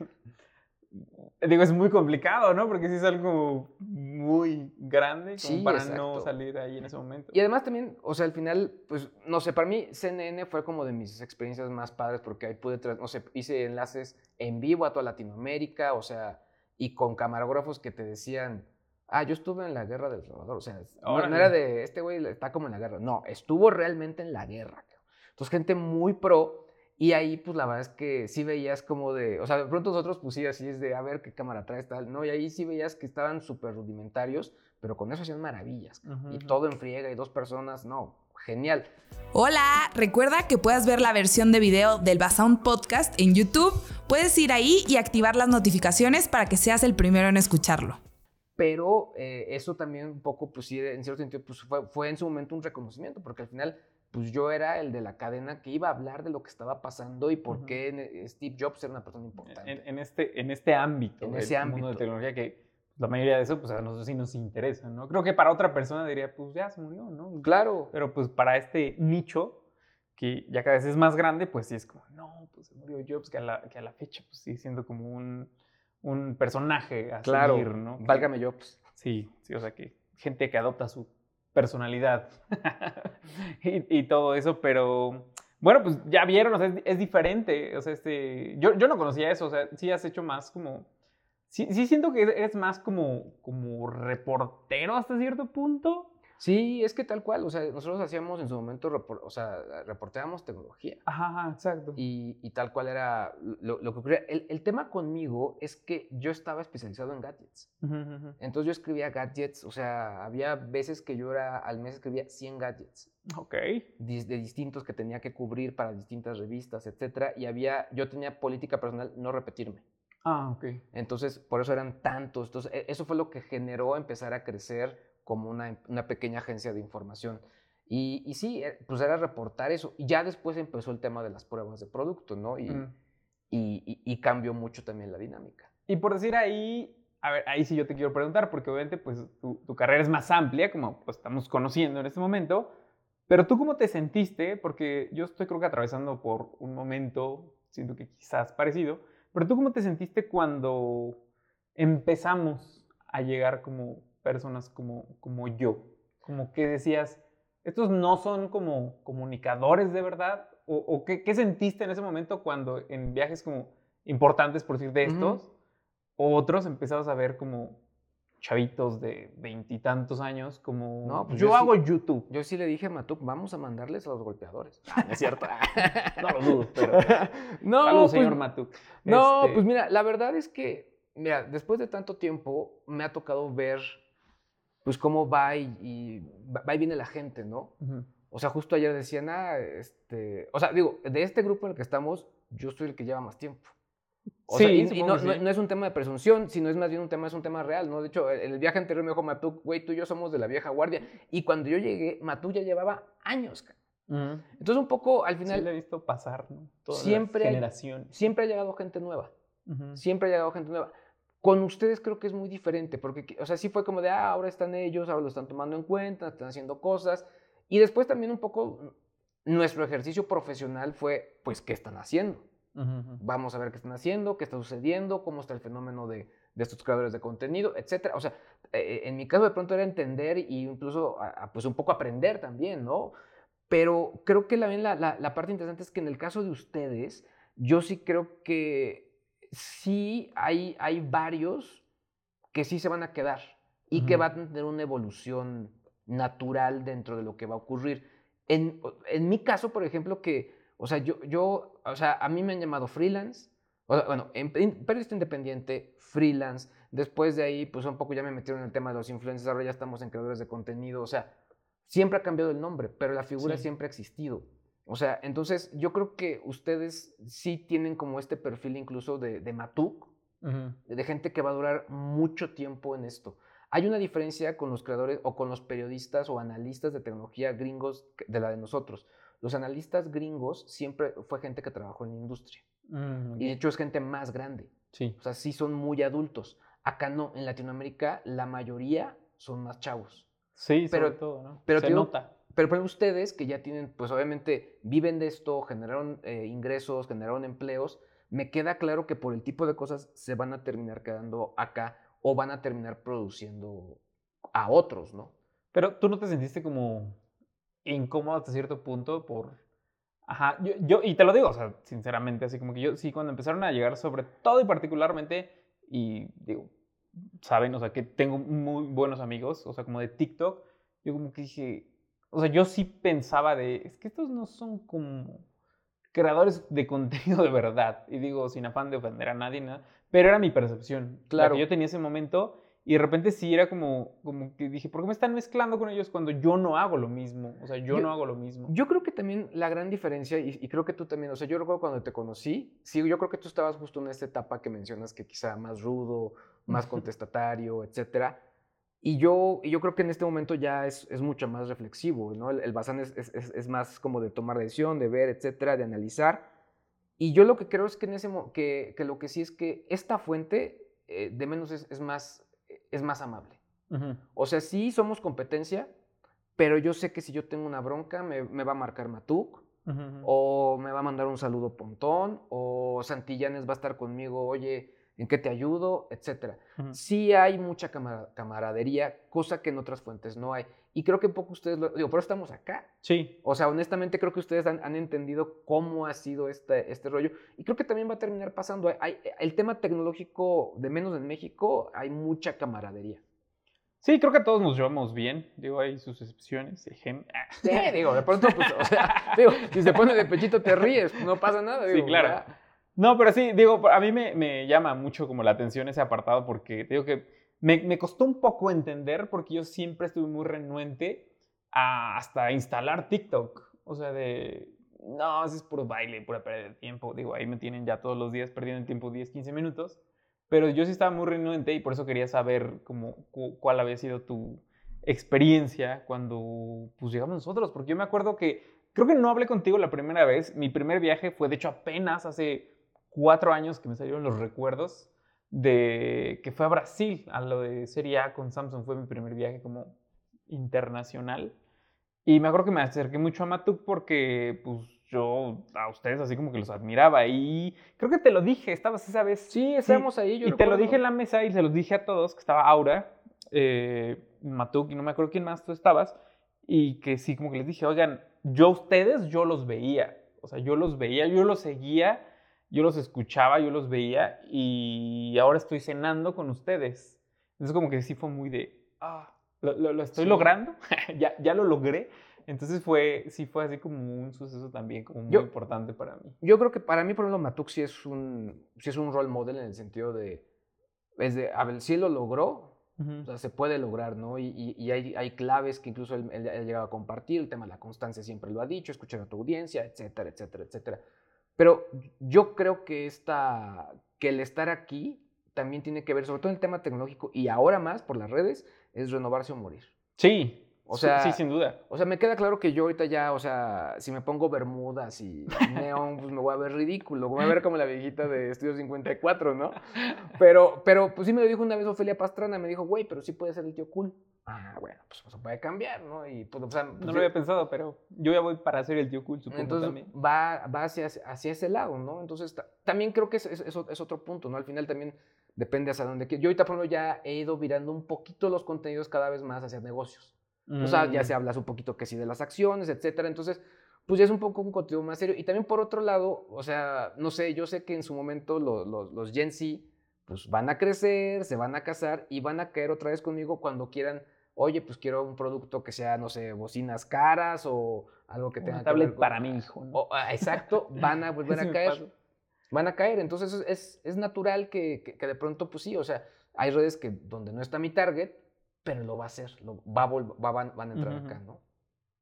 Digo, es muy complicado, ¿no? Porque sí es algo muy grande como Sí, para exacto. no salir ahí en ese momento. Y además también, o sea, al final, pues, no sé, para mí CNN fue como de mis experiencias más padres porque ahí pude, no sé, hice enlaces en vivo a toda Latinoamérica, o sea, y con camarógrafos que te decían, ah, yo estuve en la guerra del Salvador, o sea, no, no era de, este güey está como en la guerra, no, estuvo realmente en la guerra. Entonces, gente muy pro, y ahí, pues, la verdad es que sí veías como de, o sea, de pronto nosotros, pues, sí, así es de, a ver qué cámara traes, tal, no, y ahí sí veías que estaban súper rudimentarios, pero con eso hacían maravillas. Ujú, Y ujú. todo en friega y dos personas, no, genial. Hola, recuerda que puedes ver la versión de video del Basound Podcast en YouTube. Puedes ir ahí y activar las notificaciones para que seas el primero en escucharlo. Pero eh, eso también un poco, pues sí, en cierto sentido, pues fue, fue en su momento un reconocimiento, porque al final, pues yo era el de la cadena que iba a hablar de lo que estaba pasando y por qué ne- Steve Jobs era una persona importante. en, en este, en este ámbito, En ese mundo de ámbito. tecnología, que la mayoría de eso, pues a nosotros sí nos interesa, ¿no? Creo que para otra persona diría, pues ya se murió, ¿no? Claro. Pero pues para este nicho, que ya cada vez es más grande, pues sí es como, no, pues se murió Jobs, que a la, que a la fecha, pues sigue siendo como un, un personaje a Claro, seguir, ¿no? Válgame Jobs. Sí, sí, o sea que gente que adopta su personalidad y, todo eso, pero bueno, pues ya vieron, es, es diferente, o sea, este, yo, yo no conocía eso, o sea, sí has hecho más como, sí, sí siento que eres más como, como reportero hasta cierto punto. Sí, es que tal cual, o sea, nosotros hacíamos en su momento, repor- o sea, reporteábamos tecnología. Ajá, ajá, exacto. Y, y tal cual era lo, lo que ocurría. El, el tema conmigo es que yo estaba especializado en gadgets. Entonces yo escribía gadgets, o sea, había veces que yo era, al mes escribía 100 gadgets. Ok. de distintos que tenía que cubrir para distintas revistas, etcétera, y había, yo tenía política personal no repetirme. Ah, ok. Entonces, por eso eran tantos. Entonces, e- eso fue lo que generó empezar a crecer como una, una pequeña agencia de información. Y, y sí, eh, pues era reportar eso. Y ya después empezó el tema de las pruebas de producto, ¿no? Y, Mm. y- y cambió mucho también la dinámica. Y por decir ahí, a ver, ahí sí yo te quiero preguntar, porque obviamente pues tu, tu carrera es más amplia, como pues, estamos conociendo en este momento, pero tú cómo te sentiste, porque yo estoy creo que atravesando por un momento, siento que quizás parecido, pero tú cómo te sentiste cuando empezamos a llegar como personas como, como yo, como que decías, estos no son como comunicadores de verdad, o, o qué, qué sentiste en ese momento cuando en viajes como importantes, por decir, de estos, otros empezabas a ver como chavitos de veintitantos años, como No, pues yo, yo sí- hago YouTube. Yo sí le dije a Matuk, vamos a mandarles a los golpeadores. Ah, no es cierto. No lo dudo, pero. no, Saludos, pues, señor Matuk. No, Este, pues mira, la verdad es que, mira, después de tanto tiempo me ha tocado ver, pues cómo va y, y va y viene la gente, ¿no? ujú. O sea, justo ayer decían, ah, este, o sea, digo, de este grupo en el que estamos, yo soy el que lleva más tiempo. O sea, Sí, y, no, que no- sí. no es un tema de presunción, sino es más bien un tema, es un tema real, ¿no? De hecho, en el viaje anterior me dijo Matuk, güey, tú y yo somos de la vieja guardia. Y cuando yo llegué, Matuk ya llevaba años. ca- Ujú. Entonces, un poco, al Sí, final, lo he visto pasar, ¿no? Todas las Siempre hay- generaciones. siempre ha llegado gente nueva. Siempre ha llegado gente nueva. Con ustedes creo que es muy diferente, porque, o sea, sí fue como de, ah, ahora están ellos, ahora lo están tomando en cuenta, están haciendo cosas. Y después también un poco nuestro ejercicio profesional fue, pues, ¿qué están haciendo? Ujú, ujú. Vamos a ver qué están haciendo, qué está sucediendo, cómo está el fenómeno de, de estos creadores de contenido, etcétera. O sea, eh, en mi caso de pronto era entender e incluso, a- a, pues, un poco aprender también, ¿no? Pero creo que la, la, la- la parte interesante es que en el caso de ustedes, yo sí creo que sí hay, hay varios que sí se van a quedar y que van a tener una evolución natural dentro de lo que va a ocurrir. En, en mi caso, por ejemplo, que, o sea, yo, yo, o sea, a mí me han llamado freelance, o sea, bueno, en, en periodista independiente, freelance, después de ahí, pues un poco ya me metieron en el tema de los influencers, ahora ya estamos en creadores de contenido, o sea, siempre ha cambiado el nombre, pero la figura Sí. siempre ha existido. O sea, entonces yo creo que ustedes sí tienen como este perfil incluso de, de Matuk, de gente que va a durar mucho tiempo en esto. Hay una diferencia con los creadores o con los periodistas o analistas de tecnología gringos de la de nosotros. Los analistas gringos siempre fue gente que trabajó en la industria. Mm, Y de hecho es gente más grande. Sí. O sea, sí son muy adultos. Acá no, en Latinoamérica la mayoría son más chavos. Sí, Pero- sobre todo, ¿no? pero Se digo- nota. Pero para ustedes que ya tienen, pues obviamente viven de esto, generaron eh, ingresos, generaron empleos, me queda claro que por el tipo de cosas se van a terminar quedando acá o van a terminar produciendo a otros, ¿no? Pero tú no te sentiste como incómodo hasta cierto punto por... Ajá, yo, yo, y te lo digo, o sea, sinceramente, así como que yo sí, cuando empezaron a llegar sobre todo y particularmente, y digo, saben, o sea, que tengo muy buenos amigos, o sea, como de TikTok, yo como que dije, o sea, yo sí pensaba de, es que estos no son como creadores de contenido de verdad, y digo, sin afán de ofender a nadie, nada, pero era mi percepción, claro, que yo tenía ese momento, y de repente sí era como, como que dije, ¿por qué me están mezclando con ellos cuando yo no hago lo mismo? O sea, yo, no hago lo mismo. Yo creo que también la gran diferencia, y, y, creo que tú también, o sea, yo recuerdo cuando te conocí, sí, yo creo que tú estabas justo en esta etapa que mencionas que quizá más rudo, más contestatario, etcétera. Y yo, y yo creo que en este momento ya es, es mucho más reflexivo, ¿no? El, el Bazán es, es, es, más como de tomar decisión, de ver, etcétera, de analizar. Y yo lo que creo es que, en ese, que, que lo que sí es que esta fuente, eh, de menos es, más es más amable. O sea, sí somos competencia, pero yo sé que si yo tengo una bronca, me, va a marcar Matuk, o me va a mandar un saludo Pontón, o Santillanes va a estar conmigo, oye, ¿en qué te ayudo? Etcétera. Sí hay mucha camaradería, cosa que en otras fuentes no hay. Y creo que un poco ustedes, lo, digo, por eso estamos acá. Sí. O sea, honestamente creo que ustedes han, entendido cómo ha sido este, este rollo. Y creo que también va a terminar pasando. Hay, el tema tecnológico, de menos en México, hay mucha camaradería. Sí, creo que todos nos llevamos bien. Digo, hay sus excepciones. Sí, digo, de pronto, pues, o sea, digo, si se pone de pechito te ríes, no pasa nada. Digo, sí, claro. No, pero sí, digo, a mí me, me, llama mucho como la atención ese apartado porque digo que me, costó un poco entender porque yo siempre estuve muy renuente a hasta instalar TikTok. O sea, de, no, es puro baile, pura pérdida de tiempo. Digo, ahí me tienen ya todos los días perdiendo el tiempo 10, 15 minutos. Pero yo sí estaba muy renuente y por eso quería saber cómo, cuál había sido tu experiencia cuando pues, llegamos nosotros. Porque yo me acuerdo que, creo que no hablé contigo la primera vez. Mi primer viaje fue, de hecho, apenas hace cuatro años que me salieron los recuerdos de que fue a Brasil, a lo de Serie A con Samsung, fue mi primer viaje como internacional. Y me acuerdo que me acerqué mucho a Matuk porque, pues, yo a ustedes así como que los admiraba. Y creo que te lo dije, estabas esa vez. Sí, estábamos ahí. Yo y te lo dije en la mesa y se los dije a todos, que estaba Aura, eh, Matuk y no me acuerdo quién más tú estabas. Y que sí, como que les dije, oigan, yo a ustedes, yo los veía. O sea, yo los veía, yo los seguía yo los escuchaba, yo los veía y ahora estoy cenando con ustedes. Entonces como que sí fue muy de, ah, lo, estoy logrando, ya, ya lo logré. Entonces fue, sí fue así como un suceso también como muy importante para mí. Yo creo que para mí, por ejemplo, Matuk sí es un, sí es un role model en el sentido de, es de, a ver, sí lo logró, o sea, se puede lograr, ¿no? Y, y, hay, hay, claves que incluso él, él, él, llegado a compartir, el tema de la constancia siempre lo ha dicho, escuchar a tu audiencia, etcétera, etcétera, etcétera. Pero yo creo que, esta, que el estar aquí también tiene que ver, sobre todo en el tema tecnológico y ahora más por las redes, es renovarse o morir. Sí, o sea, sí, sin duda. O sea, me queda claro que yo ahorita ya, o sea, si me pongo bermudas y neón, pues me voy a ver ridículo. Voy a ver como la viejita de Estudio 54, ¿no? Pero, pero pues sí me lo dijo una vez Ofelia Pastrana, me dijo, güey, pero sí puede ser el tío cool. Ah, bueno, pues se puede cambiar, ¿no? Y pues, o sea, no lo había pensado, pero yo ya voy para ser el tío cool, supongo Entonces, también. va, va hacia, hacia ese lado, ¿no? Entonces, también creo que es, es, es, otro punto, ¿no? Al final también depende hacia dónde. Yo ahorita, por ejemplo, ya he ido virando un poquito los contenidos cada vez más hacia negocios. O sea, ya mm. se hablas un poquito que sí de las acciones, etcétera. Entonces, pues ya es un poco un contenido más serio. Y también por otro lado, o sea, no sé, yo sé que en su momento los, los, los Gen Z, pues van a crecer, se van a casar y van a caer otra vez conmigo cuando quieran oye, pues quiero un producto que sea, no sé, bocinas caras o algo que tenga Una tablet para mi hijo. ¿no? Ah, exacto, van a volver a caer. Van a caer, entonces es, es natural que, que, de pronto, pues sí, o sea, hay redes que donde no está mi target, pero lo va a hacer, lo, va, va van, van, a entrar acá, ¿no?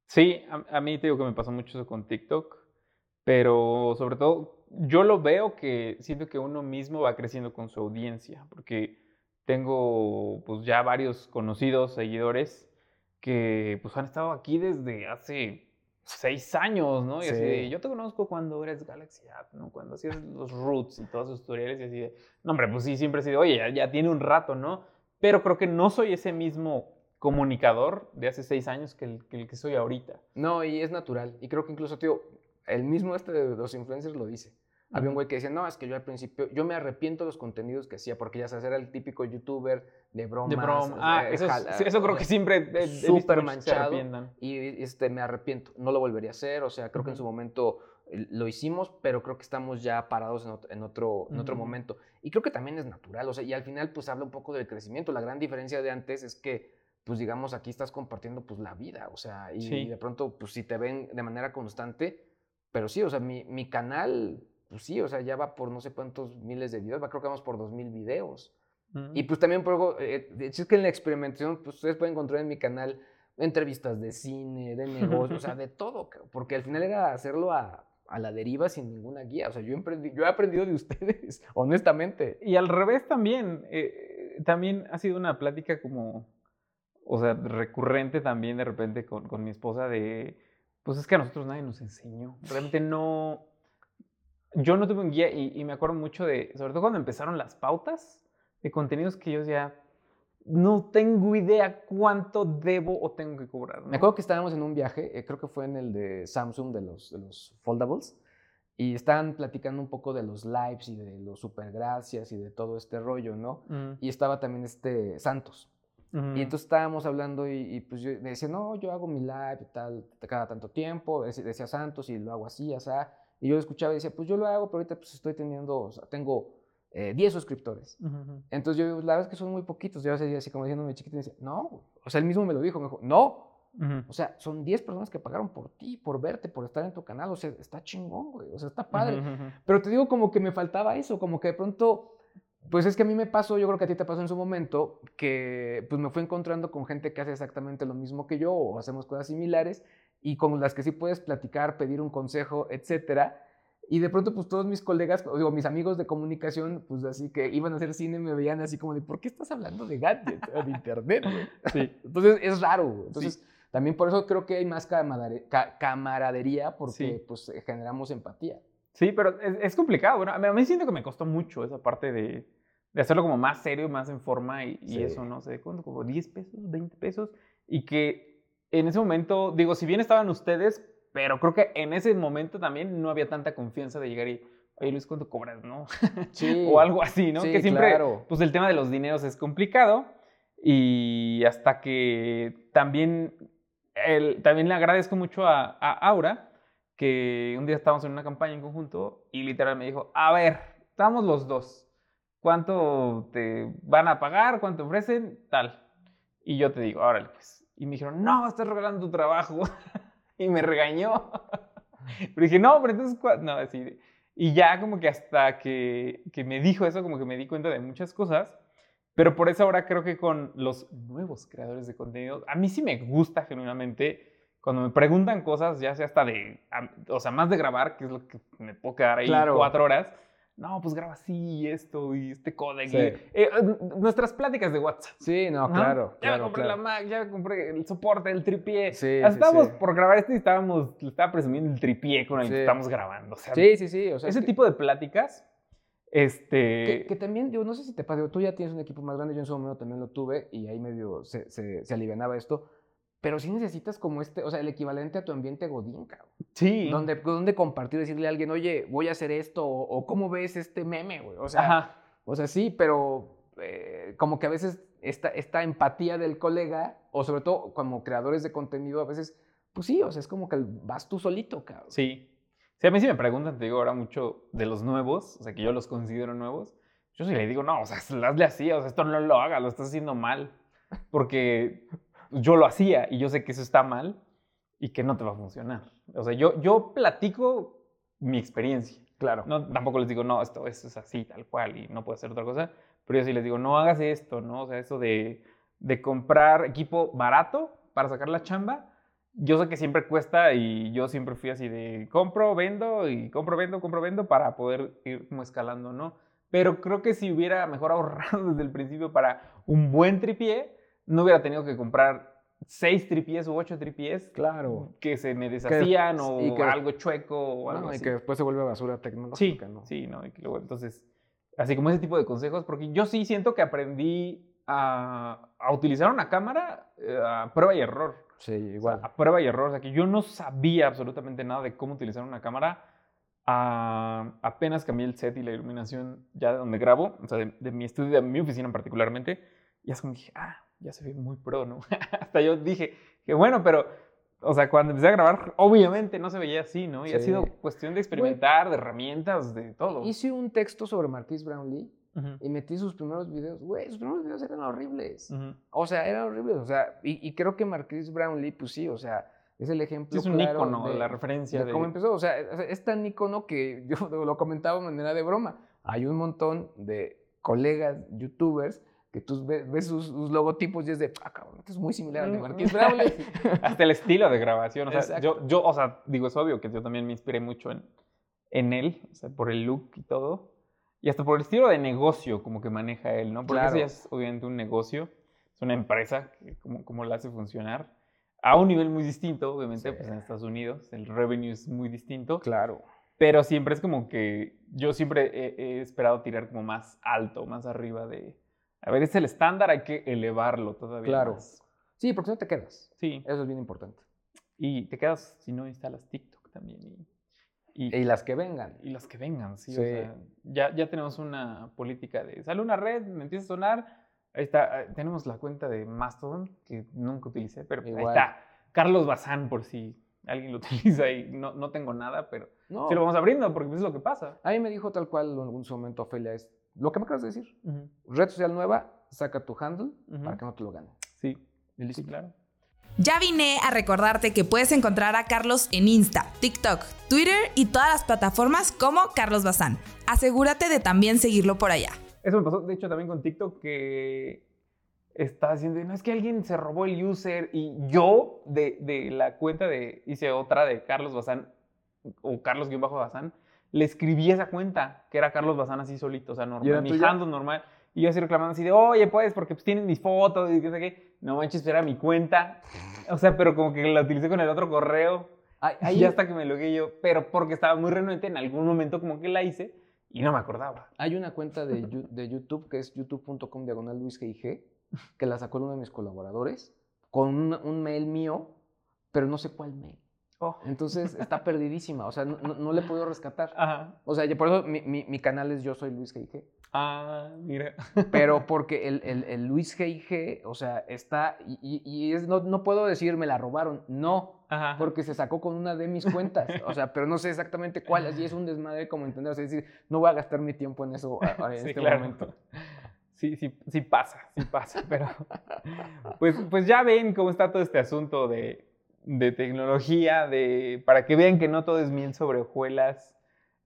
Sí, a, a, mí te digo que me pasó mucho eso con TikTok, pero sobre todo yo lo veo que siento que uno mismo va creciendo con su audiencia, porque tengo pues ya varios conocidos, seguidores, que pues han estado aquí desde hace seis años, ¿no? Y así de, yo te conozco cuando eres Galaxy App, ¿no? Cuando hacías los roots y todos esos tutoriales y así de, no, hombre, pues sí, siempre he sido, oye, ya, tiene un rato, ¿no? Pero creo que no soy ese mismo comunicador de hace seis años que el, que soy ahorita. No, y es natural. Y creo que incluso, tío, el mismo este de los influencers lo dice. Había un güey que decía, no, es que yo al principio, yo me arrepiento de los contenidos que hacía, porque ya sabes, era el típico youtuber de bromas. De broma. Ah, eh, eso, es- jala- sí, eso creo que siempre he- súper que manchado. Y este, me arrepiento, no lo volvería a hacer, o sea, creo que en su momento lo hicimos, pero creo que estamos ya parados en otro, en otro, en otro momento. Y creo que también es natural, o sea, y al final pues habla un poco del crecimiento. La gran diferencia de antes es que, pues digamos, aquí estás compartiendo pues la vida, o sea, y Sí. de pronto pues si te ven de manera constante, pero sí, o sea, mi, mi canal, pues sí, o sea, ya va por no sé cuántos miles de videos, va, creo que vamos por dos mil videos. Y Mm. pues también por eh, es que en la experimentación, pues ustedes pueden encontrar en mi canal entrevistas de cine, de negocios, o sea, de todo, porque al final era hacerlo a, a la deriva sin ninguna guía. O sea, yo, yo he aprendido de ustedes, honestamente. Y al revés también, eh, también ha sido una plática como, o sea, recurrente también de repente con, con mi esposa de, pues es que a nosotros nadie nos enseñó. Realmente no, yo no tuve un guía y, y me acuerdo mucho de, sobre todo cuando empezaron las pautas de contenidos que yo decía, no tengo idea cuánto debo o tengo que cobrar. ¿no? Me acuerdo que estábamos en un viaje, eh, creo que fue en el de Samsung de los, de los foldables, y estaban platicando un poco de los lives y de los supergracias y de todo este rollo, ¿no? Mm, Y estaba también este Santos. mm, Y entonces estábamos hablando y, y, pues yo me decía, no, yo hago mi live y tal, cada tanto tiempo, dec- decía Santos y lo hago así, así. Y yo lo escuchaba y decía, pues yo lo hago, pero ahorita pues estoy teniendo, o sea, tengo eh, 10 suscriptores. ujú, ujú. Entonces yo, la verdad es que son muy poquitos. Yo así, así como diciéndome chiquito, y decía, no, o sea, él mismo me lo dijo, me dijo, no, Ujú. o sea, son 10 personas que pagaron por ti, por verte, por estar en tu canal, o sea, está chingón, güey, o sea, está padre. Ujú, ujú. Pero te digo como que me faltaba eso, como que de pronto, pues es que a mí me pasó, yo creo que a ti te pasó en su momento, que pues me fui encontrando con gente que hace exactamente lo mismo que yo o hacemos cosas similares y con las que sí puedes platicar, pedir un consejo, etcétera. Y de pronto, pues todos mis colegas, o digo, mis amigos de comunicación, pues así que iban a hacer cine, me veían así como de, ¿por qué estás hablando de gadgets, de internet? güey?" Sí. Entonces es raro. güey. Entonces también por eso creo que hay más camaradería porque Sí. pues eh, generamos empatía. Sí, pero es, es complicado. Bueno, a mí, siento que me costó mucho esa parte de, de hacerlo como más serio, más en forma y, y Sí. eso, no sé, ¿cuánto? Como 10 pesos, 20 pesos. Y que en ese momento, digo, si bien estaban ustedes, pero creo que en ese momento también no había tanta confianza de llegar y, oye Luis, ¿cuánto cobras, no? Sí. o algo así, ¿no? Sí, que siempre, claro. pues el tema de los dineros es complicado y hasta que también, el, también le agradezco mucho a, a Aura que un día estábamos en una campaña en conjunto y literal me dijo, a ver, estamos los dos, ¿cuánto te van a pagar? ¿Cuánto ofrecen? Tal. Y yo te digo, órale, pues. Y me dijeron, no, estás regalando tu trabajo. y me regañó. pero dije, no, pero entonces, ¿cuá-?" no, así. Y ya como que hasta que, que me dijo eso, como que me di cuenta de muchas cosas. Pero por eso ahora creo que con los nuevos creadores de contenido, a mí sí me gusta genuinamente cuando me preguntan cosas, ya sea hasta de, o sea, más de grabar, que es lo que me puedo quedar ahí Claro. cuatro horas. No, pues graba así, esto y este códec. Sí. y- eh, eh, nuestras pláticas de WhatsApp. Sí, no, ¿no? claro. Ya me claro, compré claro. la Mac, ya me compré el soporte, el tripié. Sí, sí, estábamos sí. por grabar esto y estábamos, estaba presumiendo el tripié con el que estamos grabando. O sea, Sí, sí, sí. O sea, ese que- tipo de pláticas, este... Que, que también, digo, no sé si te pasa, digo, tú ya tienes un equipo más grande, yo en su momento también lo tuve y ahí medio se, se, se alivianaba esto, pero sí necesitas como este, o sea, el equivalente a tu ambiente godín, cabrón. sí. Donde, donde compartir, decirle a alguien, oye, voy a hacer esto, o, o cómo ves este meme, güey. O sea, Ajá. o sea, sí, pero eh, como que a veces esta, esta empatía del colega, o sobre todo como creadores de contenido, a veces, pues sí, o sea, es como que vas tú solito, cabrón. Sí. Sí, a mí sí me preguntan, te digo ahora mucho de los nuevos, o sea, que yo los considero nuevos. Yo sí le digo, no, o sea, hazle así, o sea, esto no lo hagas, lo estás haciendo mal. Porque yo lo hacía y yo sé que eso está mal y que no te va a funcionar. O sea, yo, yo platico mi experiencia. Claro. No, tampoco les digo, no, esto, esto es así, tal cual, y no puede ser otra cosa. Pero yo sí les digo, no hagas esto, ¿no? O sea, eso de, de comprar equipo barato para sacar la chamba. Yo sé que siempre cuesta y yo siempre fui así de compro, vendo y compro, vendo, compro, vendo para poder ir como escalando, ¿no? Pero creo que si hubiera mejor ahorrado desde el principio para un buen tripié, no hubiera tenido que comprar seis tripiés u ocho tripiés Claro. que se me deshacían o y que- algo chueco o algo No, y que después se vuelve basura Sí, tecnológica, ¿no? sí, ¿no? Y que luego, entonces, así como ese tipo de consejos, porque yo sí siento que aprendí a, a utilizar una cámara eh, a prueba y error. Sí, O sea, igual. a prueba y error. O sea, que yo no sabía absolutamente nada de cómo utilizar una cámara a- apenas cambié el set y la iluminación ya donde grabo, o sea, de, de mi estudio, de mi oficina particularmente, ya es como dije, ah, ya se ve muy pro, ¿no? Hasta yo dije, que bueno, pero, o sea, cuando empecé a grabar, obviamente no se veía así, ¿no? Y ha Sí. sido cuestión de experimentar, de herramientas, de todo. Hice un texto sobre Marquis Brownlee Ujú, y metí sus primeros videos. Güey, sus primeros videos eran horribles. ujú. O sea, eran horribles. O sea, y, y creo que Marquis Brownlee, pues sí, o sea, es el ejemplo. Sí, es un claro ícono, de- la referencia de de... cómo empezó. O sea, es tan ícono que yo lo comentaba de manera de broma. Hay un montón de colegas youtubers que tú ves, sus, sus logotipos y es de, ah, cabrón, esto es muy similar al de Marquis Brownlee. Hasta el estilo de grabación. O sea, Exacto. yo, yo, o sea, digo, es obvio que yo también me inspiré mucho en, en él, o sea, por el look y todo. Y hasta por el estilo de negocio como que maneja él, ¿no? Porque Claro. eso ya es obviamente un negocio, es una empresa, que como, como la hace funcionar. A un nivel muy distinto, obviamente, Sí. pues en Estados Unidos, el revenue es muy distinto. claro. Pero siempre es como que yo siempre he, he esperado tirar como más alto, más arriba de... A ver, es el estándar, hay que elevarlo todavía Claro. más. Sí, porque no te quedas. Sí. Eso es bien importante. Y te quedas si no instalas TikTok también. Y, y, Y las que vengan. y las que vengan, sí. o Sí. sea, ya, ya tenemos una política de, sale una red, me empieza a sonar, ahí está, ah, tenemos la cuenta de Mastodon, que nunca utilicé, pero pues ahí Igual. está. Carlos Bazán, por si alguien lo utiliza y no, no tengo nada, pero No. sí lo vamos abriendo porque es lo que pasa. A mí me dijo tal cual en algún momento Ofelia es lo que me acabas de decir. Red social nueva, saca tu handle para que no te lo ganen. Sí, Y listo. sí, claro. Ya vine a recordarte que puedes encontrar a Carlos en Insta, TikTok, Twitter y todas las plataformas como Carlos Bazán. Asegúrate de también seguirlo por allá. Eso me pasó, de hecho, también con TikTok, que estaba haciendo, no es que alguien se robó el user y yo de, de la cuenta de, hice otra de Carlos Bazán, o Carlos-Bazán, le escribí esa cuenta, que era Carlos Bazán así solito, o sea, ¿Y era normal, mi handle normal. Y yo así reclamando así de, oye, pues, porque pues tienen mis fotos y qué sé qué. No manches, era mi cuenta. O sea, pero como que la utilicé con el otro correo. Ahí, Y hasta que me logué yo, pero porque estaba muy renuente, en algún momento como que la hice y no me acordaba. hay una cuenta de, de YouTube que es youtube.com diagonal Luis GIG, que la sacó uno de mis colaboradores con un, un mail mío, pero no sé cuál mail. Oh. Entonces está perdidísima, o sea, no, le puedo rescatar. Ajá. O sea, por eso mi, mi- mi canal es Yo Soy Luis GIG. Ah, mira. Pero porque el, el- el Luis GIG, o sea, está, y, y- y es, no, no puedo decir me la robaron, no, Ajá. porque se sacó con una de mis cuentas, o sea, pero no sé exactamente cuál, así es un desmadre como entender, o sea, es decir, no voy a gastar mi tiempo en eso a- a- en Sí, este claro. momento. Sí, sí, sí pasa, sí pasa, pero pues, pues ya ven cómo está todo este asunto de, de tecnología, de, para que vean que no todo es miel sobre hojuelas.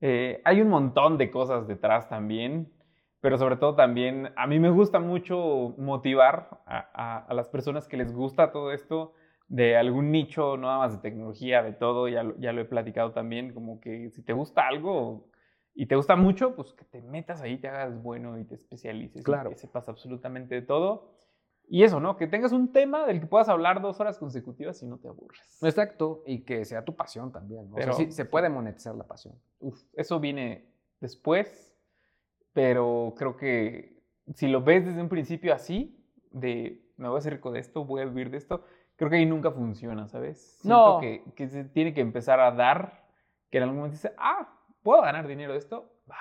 Eh, hay un montón de cosas detrás también, pero sobre todo también a mí me gusta mucho motivar a, a- a las personas que les gusta todo esto de algún nicho, no nada más de tecnología, de todo, ya, lo- ya lo he platicado también, como que si te gusta algo y te gusta mucho, pues que te metas ahí, te hagas bueno y te especialices, y Claro. que sepas absolutamente de todo. Y eso, ¿no? Que tengas un tema del que puedas hablar dos horas consecutivas y no te aburres. Exacto, y que sea tu pasión también, ¿no? O sea, Pero- sí, se puede monetizar la pasión. Uf, eso viene después, pero creo que si lo ves desde un principio así, de me voy a hacer rico de esto, voy a vivir de esto, creo que ahí nunca funciona, ¿sabes? Siento No. Que, que se tiene que empezar a dar, que en algún momento dice, ah, ¿puedo ganar dinero de esto? Va.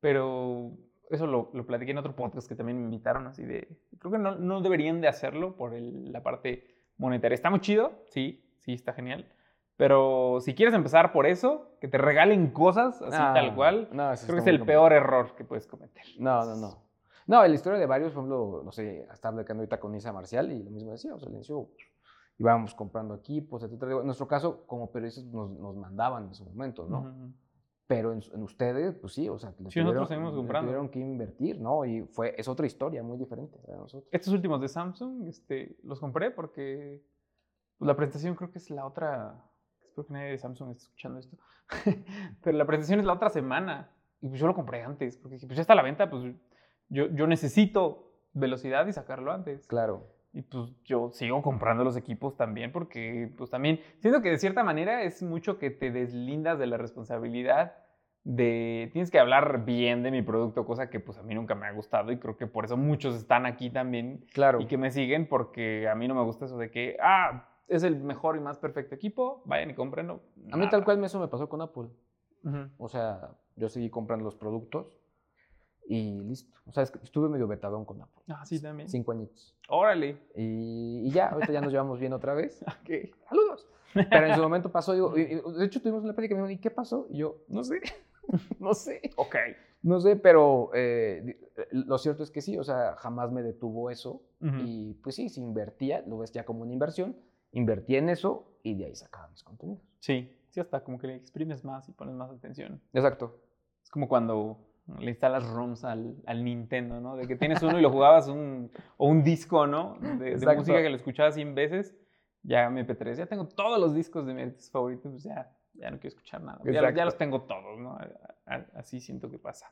Pero eso lo, lo platiqué en otro podcast que también me invitaron, así de, creo que no, no deberían de hacerlo por el- la parte monetaria. Está muy chido, sí, sí, está genial. Pero si quieres empezar por eso, que te regalen cosas así Ah, tal cual, no, creo que es el complicado. peor error que puedes cometer. No, no, no. No, la historia de varios, por ejemplo, no sé, estaba hablando ahorita con Isa Marcial y lo mismo decía, o sea, al inicio íbamos comprando equipos, etcétera. En nuestro caso, como periodistas, nos, nos mandaban en su momento, ¿no? Ujú. Pero en, en ustedes, pues sí, o sea, le Sí, nosotros seguimos le comprando. tuvieron que invertir, ¿no? Y fue, es otra historia muy diferente a nosotros. Estos últimos de Samsung, este, los compré porque pues, la presentación creo que es la otra. Espero que nadie de Samsung esté escuchando esto. Pero la presentación es la otra semana. Y pues yo lo compré antes, porque dije, pues ya está a la venta, pues yo, yo necesito velocidad y sacarlo antes. Claro. Y pues yo sigo comprando los equipos también porque pues también siento que de cierta manera es mucho que te deslindas de la responsabilidad de tienes que hablar bien de mi producto, cosa que pues a mí nunca me ha gustado y creo que por eso muchos están aquí también Claro. y que me siguen porque a mí no me gusta eso de que ah, es el mejor y más perfecto equipo, vayan y cómprenlo. A mí tal cual eso me pasó con Apple. Ujú. O sea, yo seguí comprando los productos y listo. O sea, estuve medio vetadón con Apple. Ah, sí, también. Cinco añitos. Órale. Y, y ya, ahorita ya nos llevamos bien otra vez. Ok. Saludos. Pero en su momento pasó, digo, y- y- de hecho tuvimos una plática y me dijo, ¿y qué pasó? Y yo, no sé, no sé. Ok. No sé, pero eh, di- lo cierto es que sí, o sea, jamás me detuvo eso. Y pues sí, se invertía, lo ves ya como una inversión, invertí en eso y de ahí sacaba mis contenidos. Sí, sí, hasta como que le exprimes más y pones más atención. Exacto. Es como cuando le instalas ROMs al, al Nintendo, ¿no? De que tienes uno y lo jugabas un, o un disco, ¿no? De, de música que lo escuchabas 100 veces. Ya MP3, ya tengo todos los discos de mis favoritos, pues ya, ya no quiero escuchar nada. Ya, ya los tengo todos, ¿no? Así siento que pasa.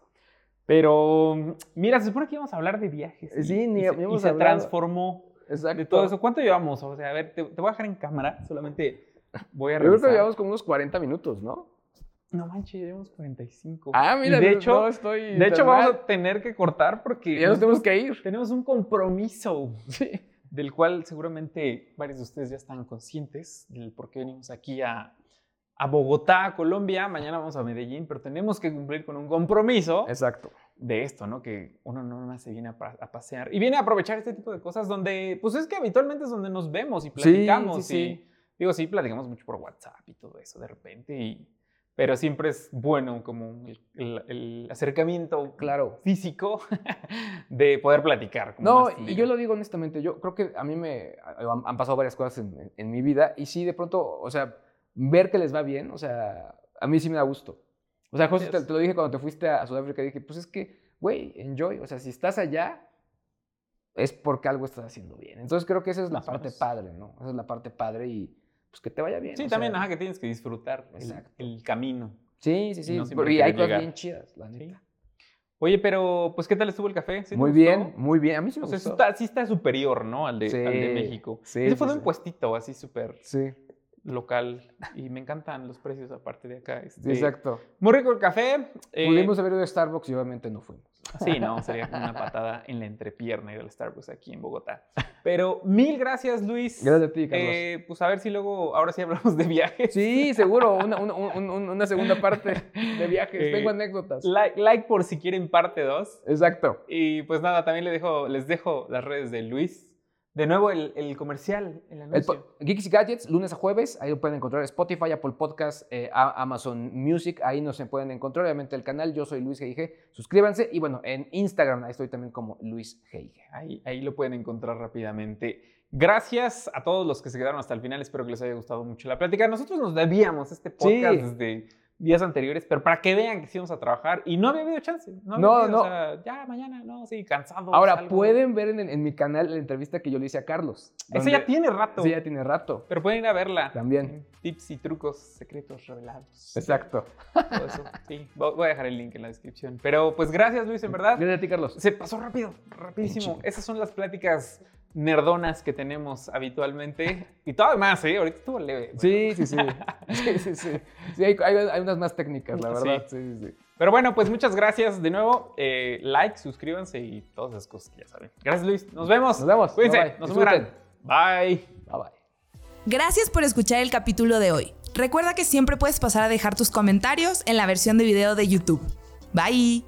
Pero, mira, se supone que íbamos a hablar de viajes. y- Sí, ni y se, y se transformó Exacto. de todo eso. ¿Cuánto llevamos? O sea, a ver, te, te voy a dejar en cámara, solamente voy a Yo creo revisar. que llevamos como unos 40 minutos, ¿no? No manches, llevamos 45. Ah, Y mira, de no- hecho, no estoy de hecho tan vamos mal. a tener que cortar porque Ya nos tenemos que ir. tenemos un compromiso Sí. del cual seguramente varios de ustedes ya están conscientes del por qué venimos aquí a, a Bogotá, a Colombia. Mañana vamos a Medellín, pero tenemos que cumplir con un compromiso Exacto. de esto, ¿no? Que uno no más se viene a, a pasear y viene a aprovechar este tipo de cosas donde, pues es que habitualmente es donde nos vemos y Sí, platicamos. sí, sí. Y digo, sí, platicamos mucho por WhatsApp y todo eso de repente, y, pero siempre es bueno como el, el- el acercamiento Claro. físico de poder platicar. No, y yo lo digo honestamente, yo creo que a mí me han, pasado varias cosas en, en- mi vida y sí, de pronto, o sea, ver que les va bien, o sea, a mí sí me da gusto. O sea, José, te, te lo dije cuando te fuiste a Sudáfrica, dije, pues es que, güey, enjoy, o sea, si estás allá, es porque algo estás haciendo bien. Entonces creo que esa es la Más parte menos. padre, ¿no? Esa es la parte padre y pues que te vaya bien. Sí, también, sea, ajá, que tienes que disfrutar el, Exacto. el camino. Sí, sí, sí. no y hay querer cosas bien chidas, la Sí. neta. Oye, pero, pues, ¿qué tal estuvo el café? ¿Sí te Muy gustó? bien, muy bien. A mí sí me O sea, gustó. está, sí está superior, ¿no? Al de, al de México. sí, Ese fue de un puestito así súper Sí, local y me encantan los precios aparte de acá. este, exacto. Muy rico el café. eh, Pudimos haber ido a Starbucks y obviamente no fuimos. Sí, no, sería como una patada en la entrepierna ir al Starbucks aquí en Bogotá. Pero mil gracias, Luis. Gracias a ti, Carlos. Eh, pues a ver si luego, ahora sí hablamos de viajes. Sí, seguro, una, una- un- un- una segunda parte de viajes. Eh, Tengo anécdotas. Like, like por si quieren parte 2. Exacto. Y pues nada, también le dejo, les dejo las redes de Luis. De nuevo el, el comercial, el El anuncio. po- Geeks y Gadgets, lunes a jueves, ahí lo pueden encontrar Spotify, Apple Podcast, eh, Amazon Music, ahí nos pueden encontrar, obviamente el canal, yo soy Luis G.I.G., suscríbanse y bueno, en Instagram, ahí estoy también como Luis G.I.G. Ahí, ahí lo pueden encontrar rápidamente. Gracias a todos los que se quedaron hasta el final. Espero que les haya gustado mucho la plática. Nosotros nos debíamos este podcast Sí. desde días anteriores, pero para que vean que sí íbamos a trabajar y no había habido chance. No, había No, habido, no. O sea, ya mañana, no, sí, cansado. Ahora, salgo. pueden ver en, en mi canal la entrevista que yo le hice a Carlos. Ese donde- ya tiene rato. Sí, ya tiene rato. Pero pueden ir a verla. También. Tips y trucos secretos revelados. Exacto. Todo eso. Sí, vo- voy a dejar el link en la descripción. Pero pues gracias, Luis, en verdad. Gracias a ti, Carlos. Se pasó rápido, rapidísimo. Esas son las pláticas nerdonas que tenemos habitualmente. Y todavía más, ¿eh? Ahorita estuvo leve. Sí, sí, sí. Sí, sí, sí. Sí, hay, hay- hay unas más técnicas, la verdad. Sí, sí, sí. Pero bueno, pues muchas gracias de nuevo. Eh, like, suscríbanse y todas esas cosas que ya saben. Gracias, Luis. Nos vemos. Nos vemos. Cuídense. Bye, bye. Nos vemos. Bye. Bye, bye. Gracias por escuchar el capítulo de hoy. Recuerda que siempre puedes pasar a dejar tus comentarios en la versión de video de YouTube. Bye.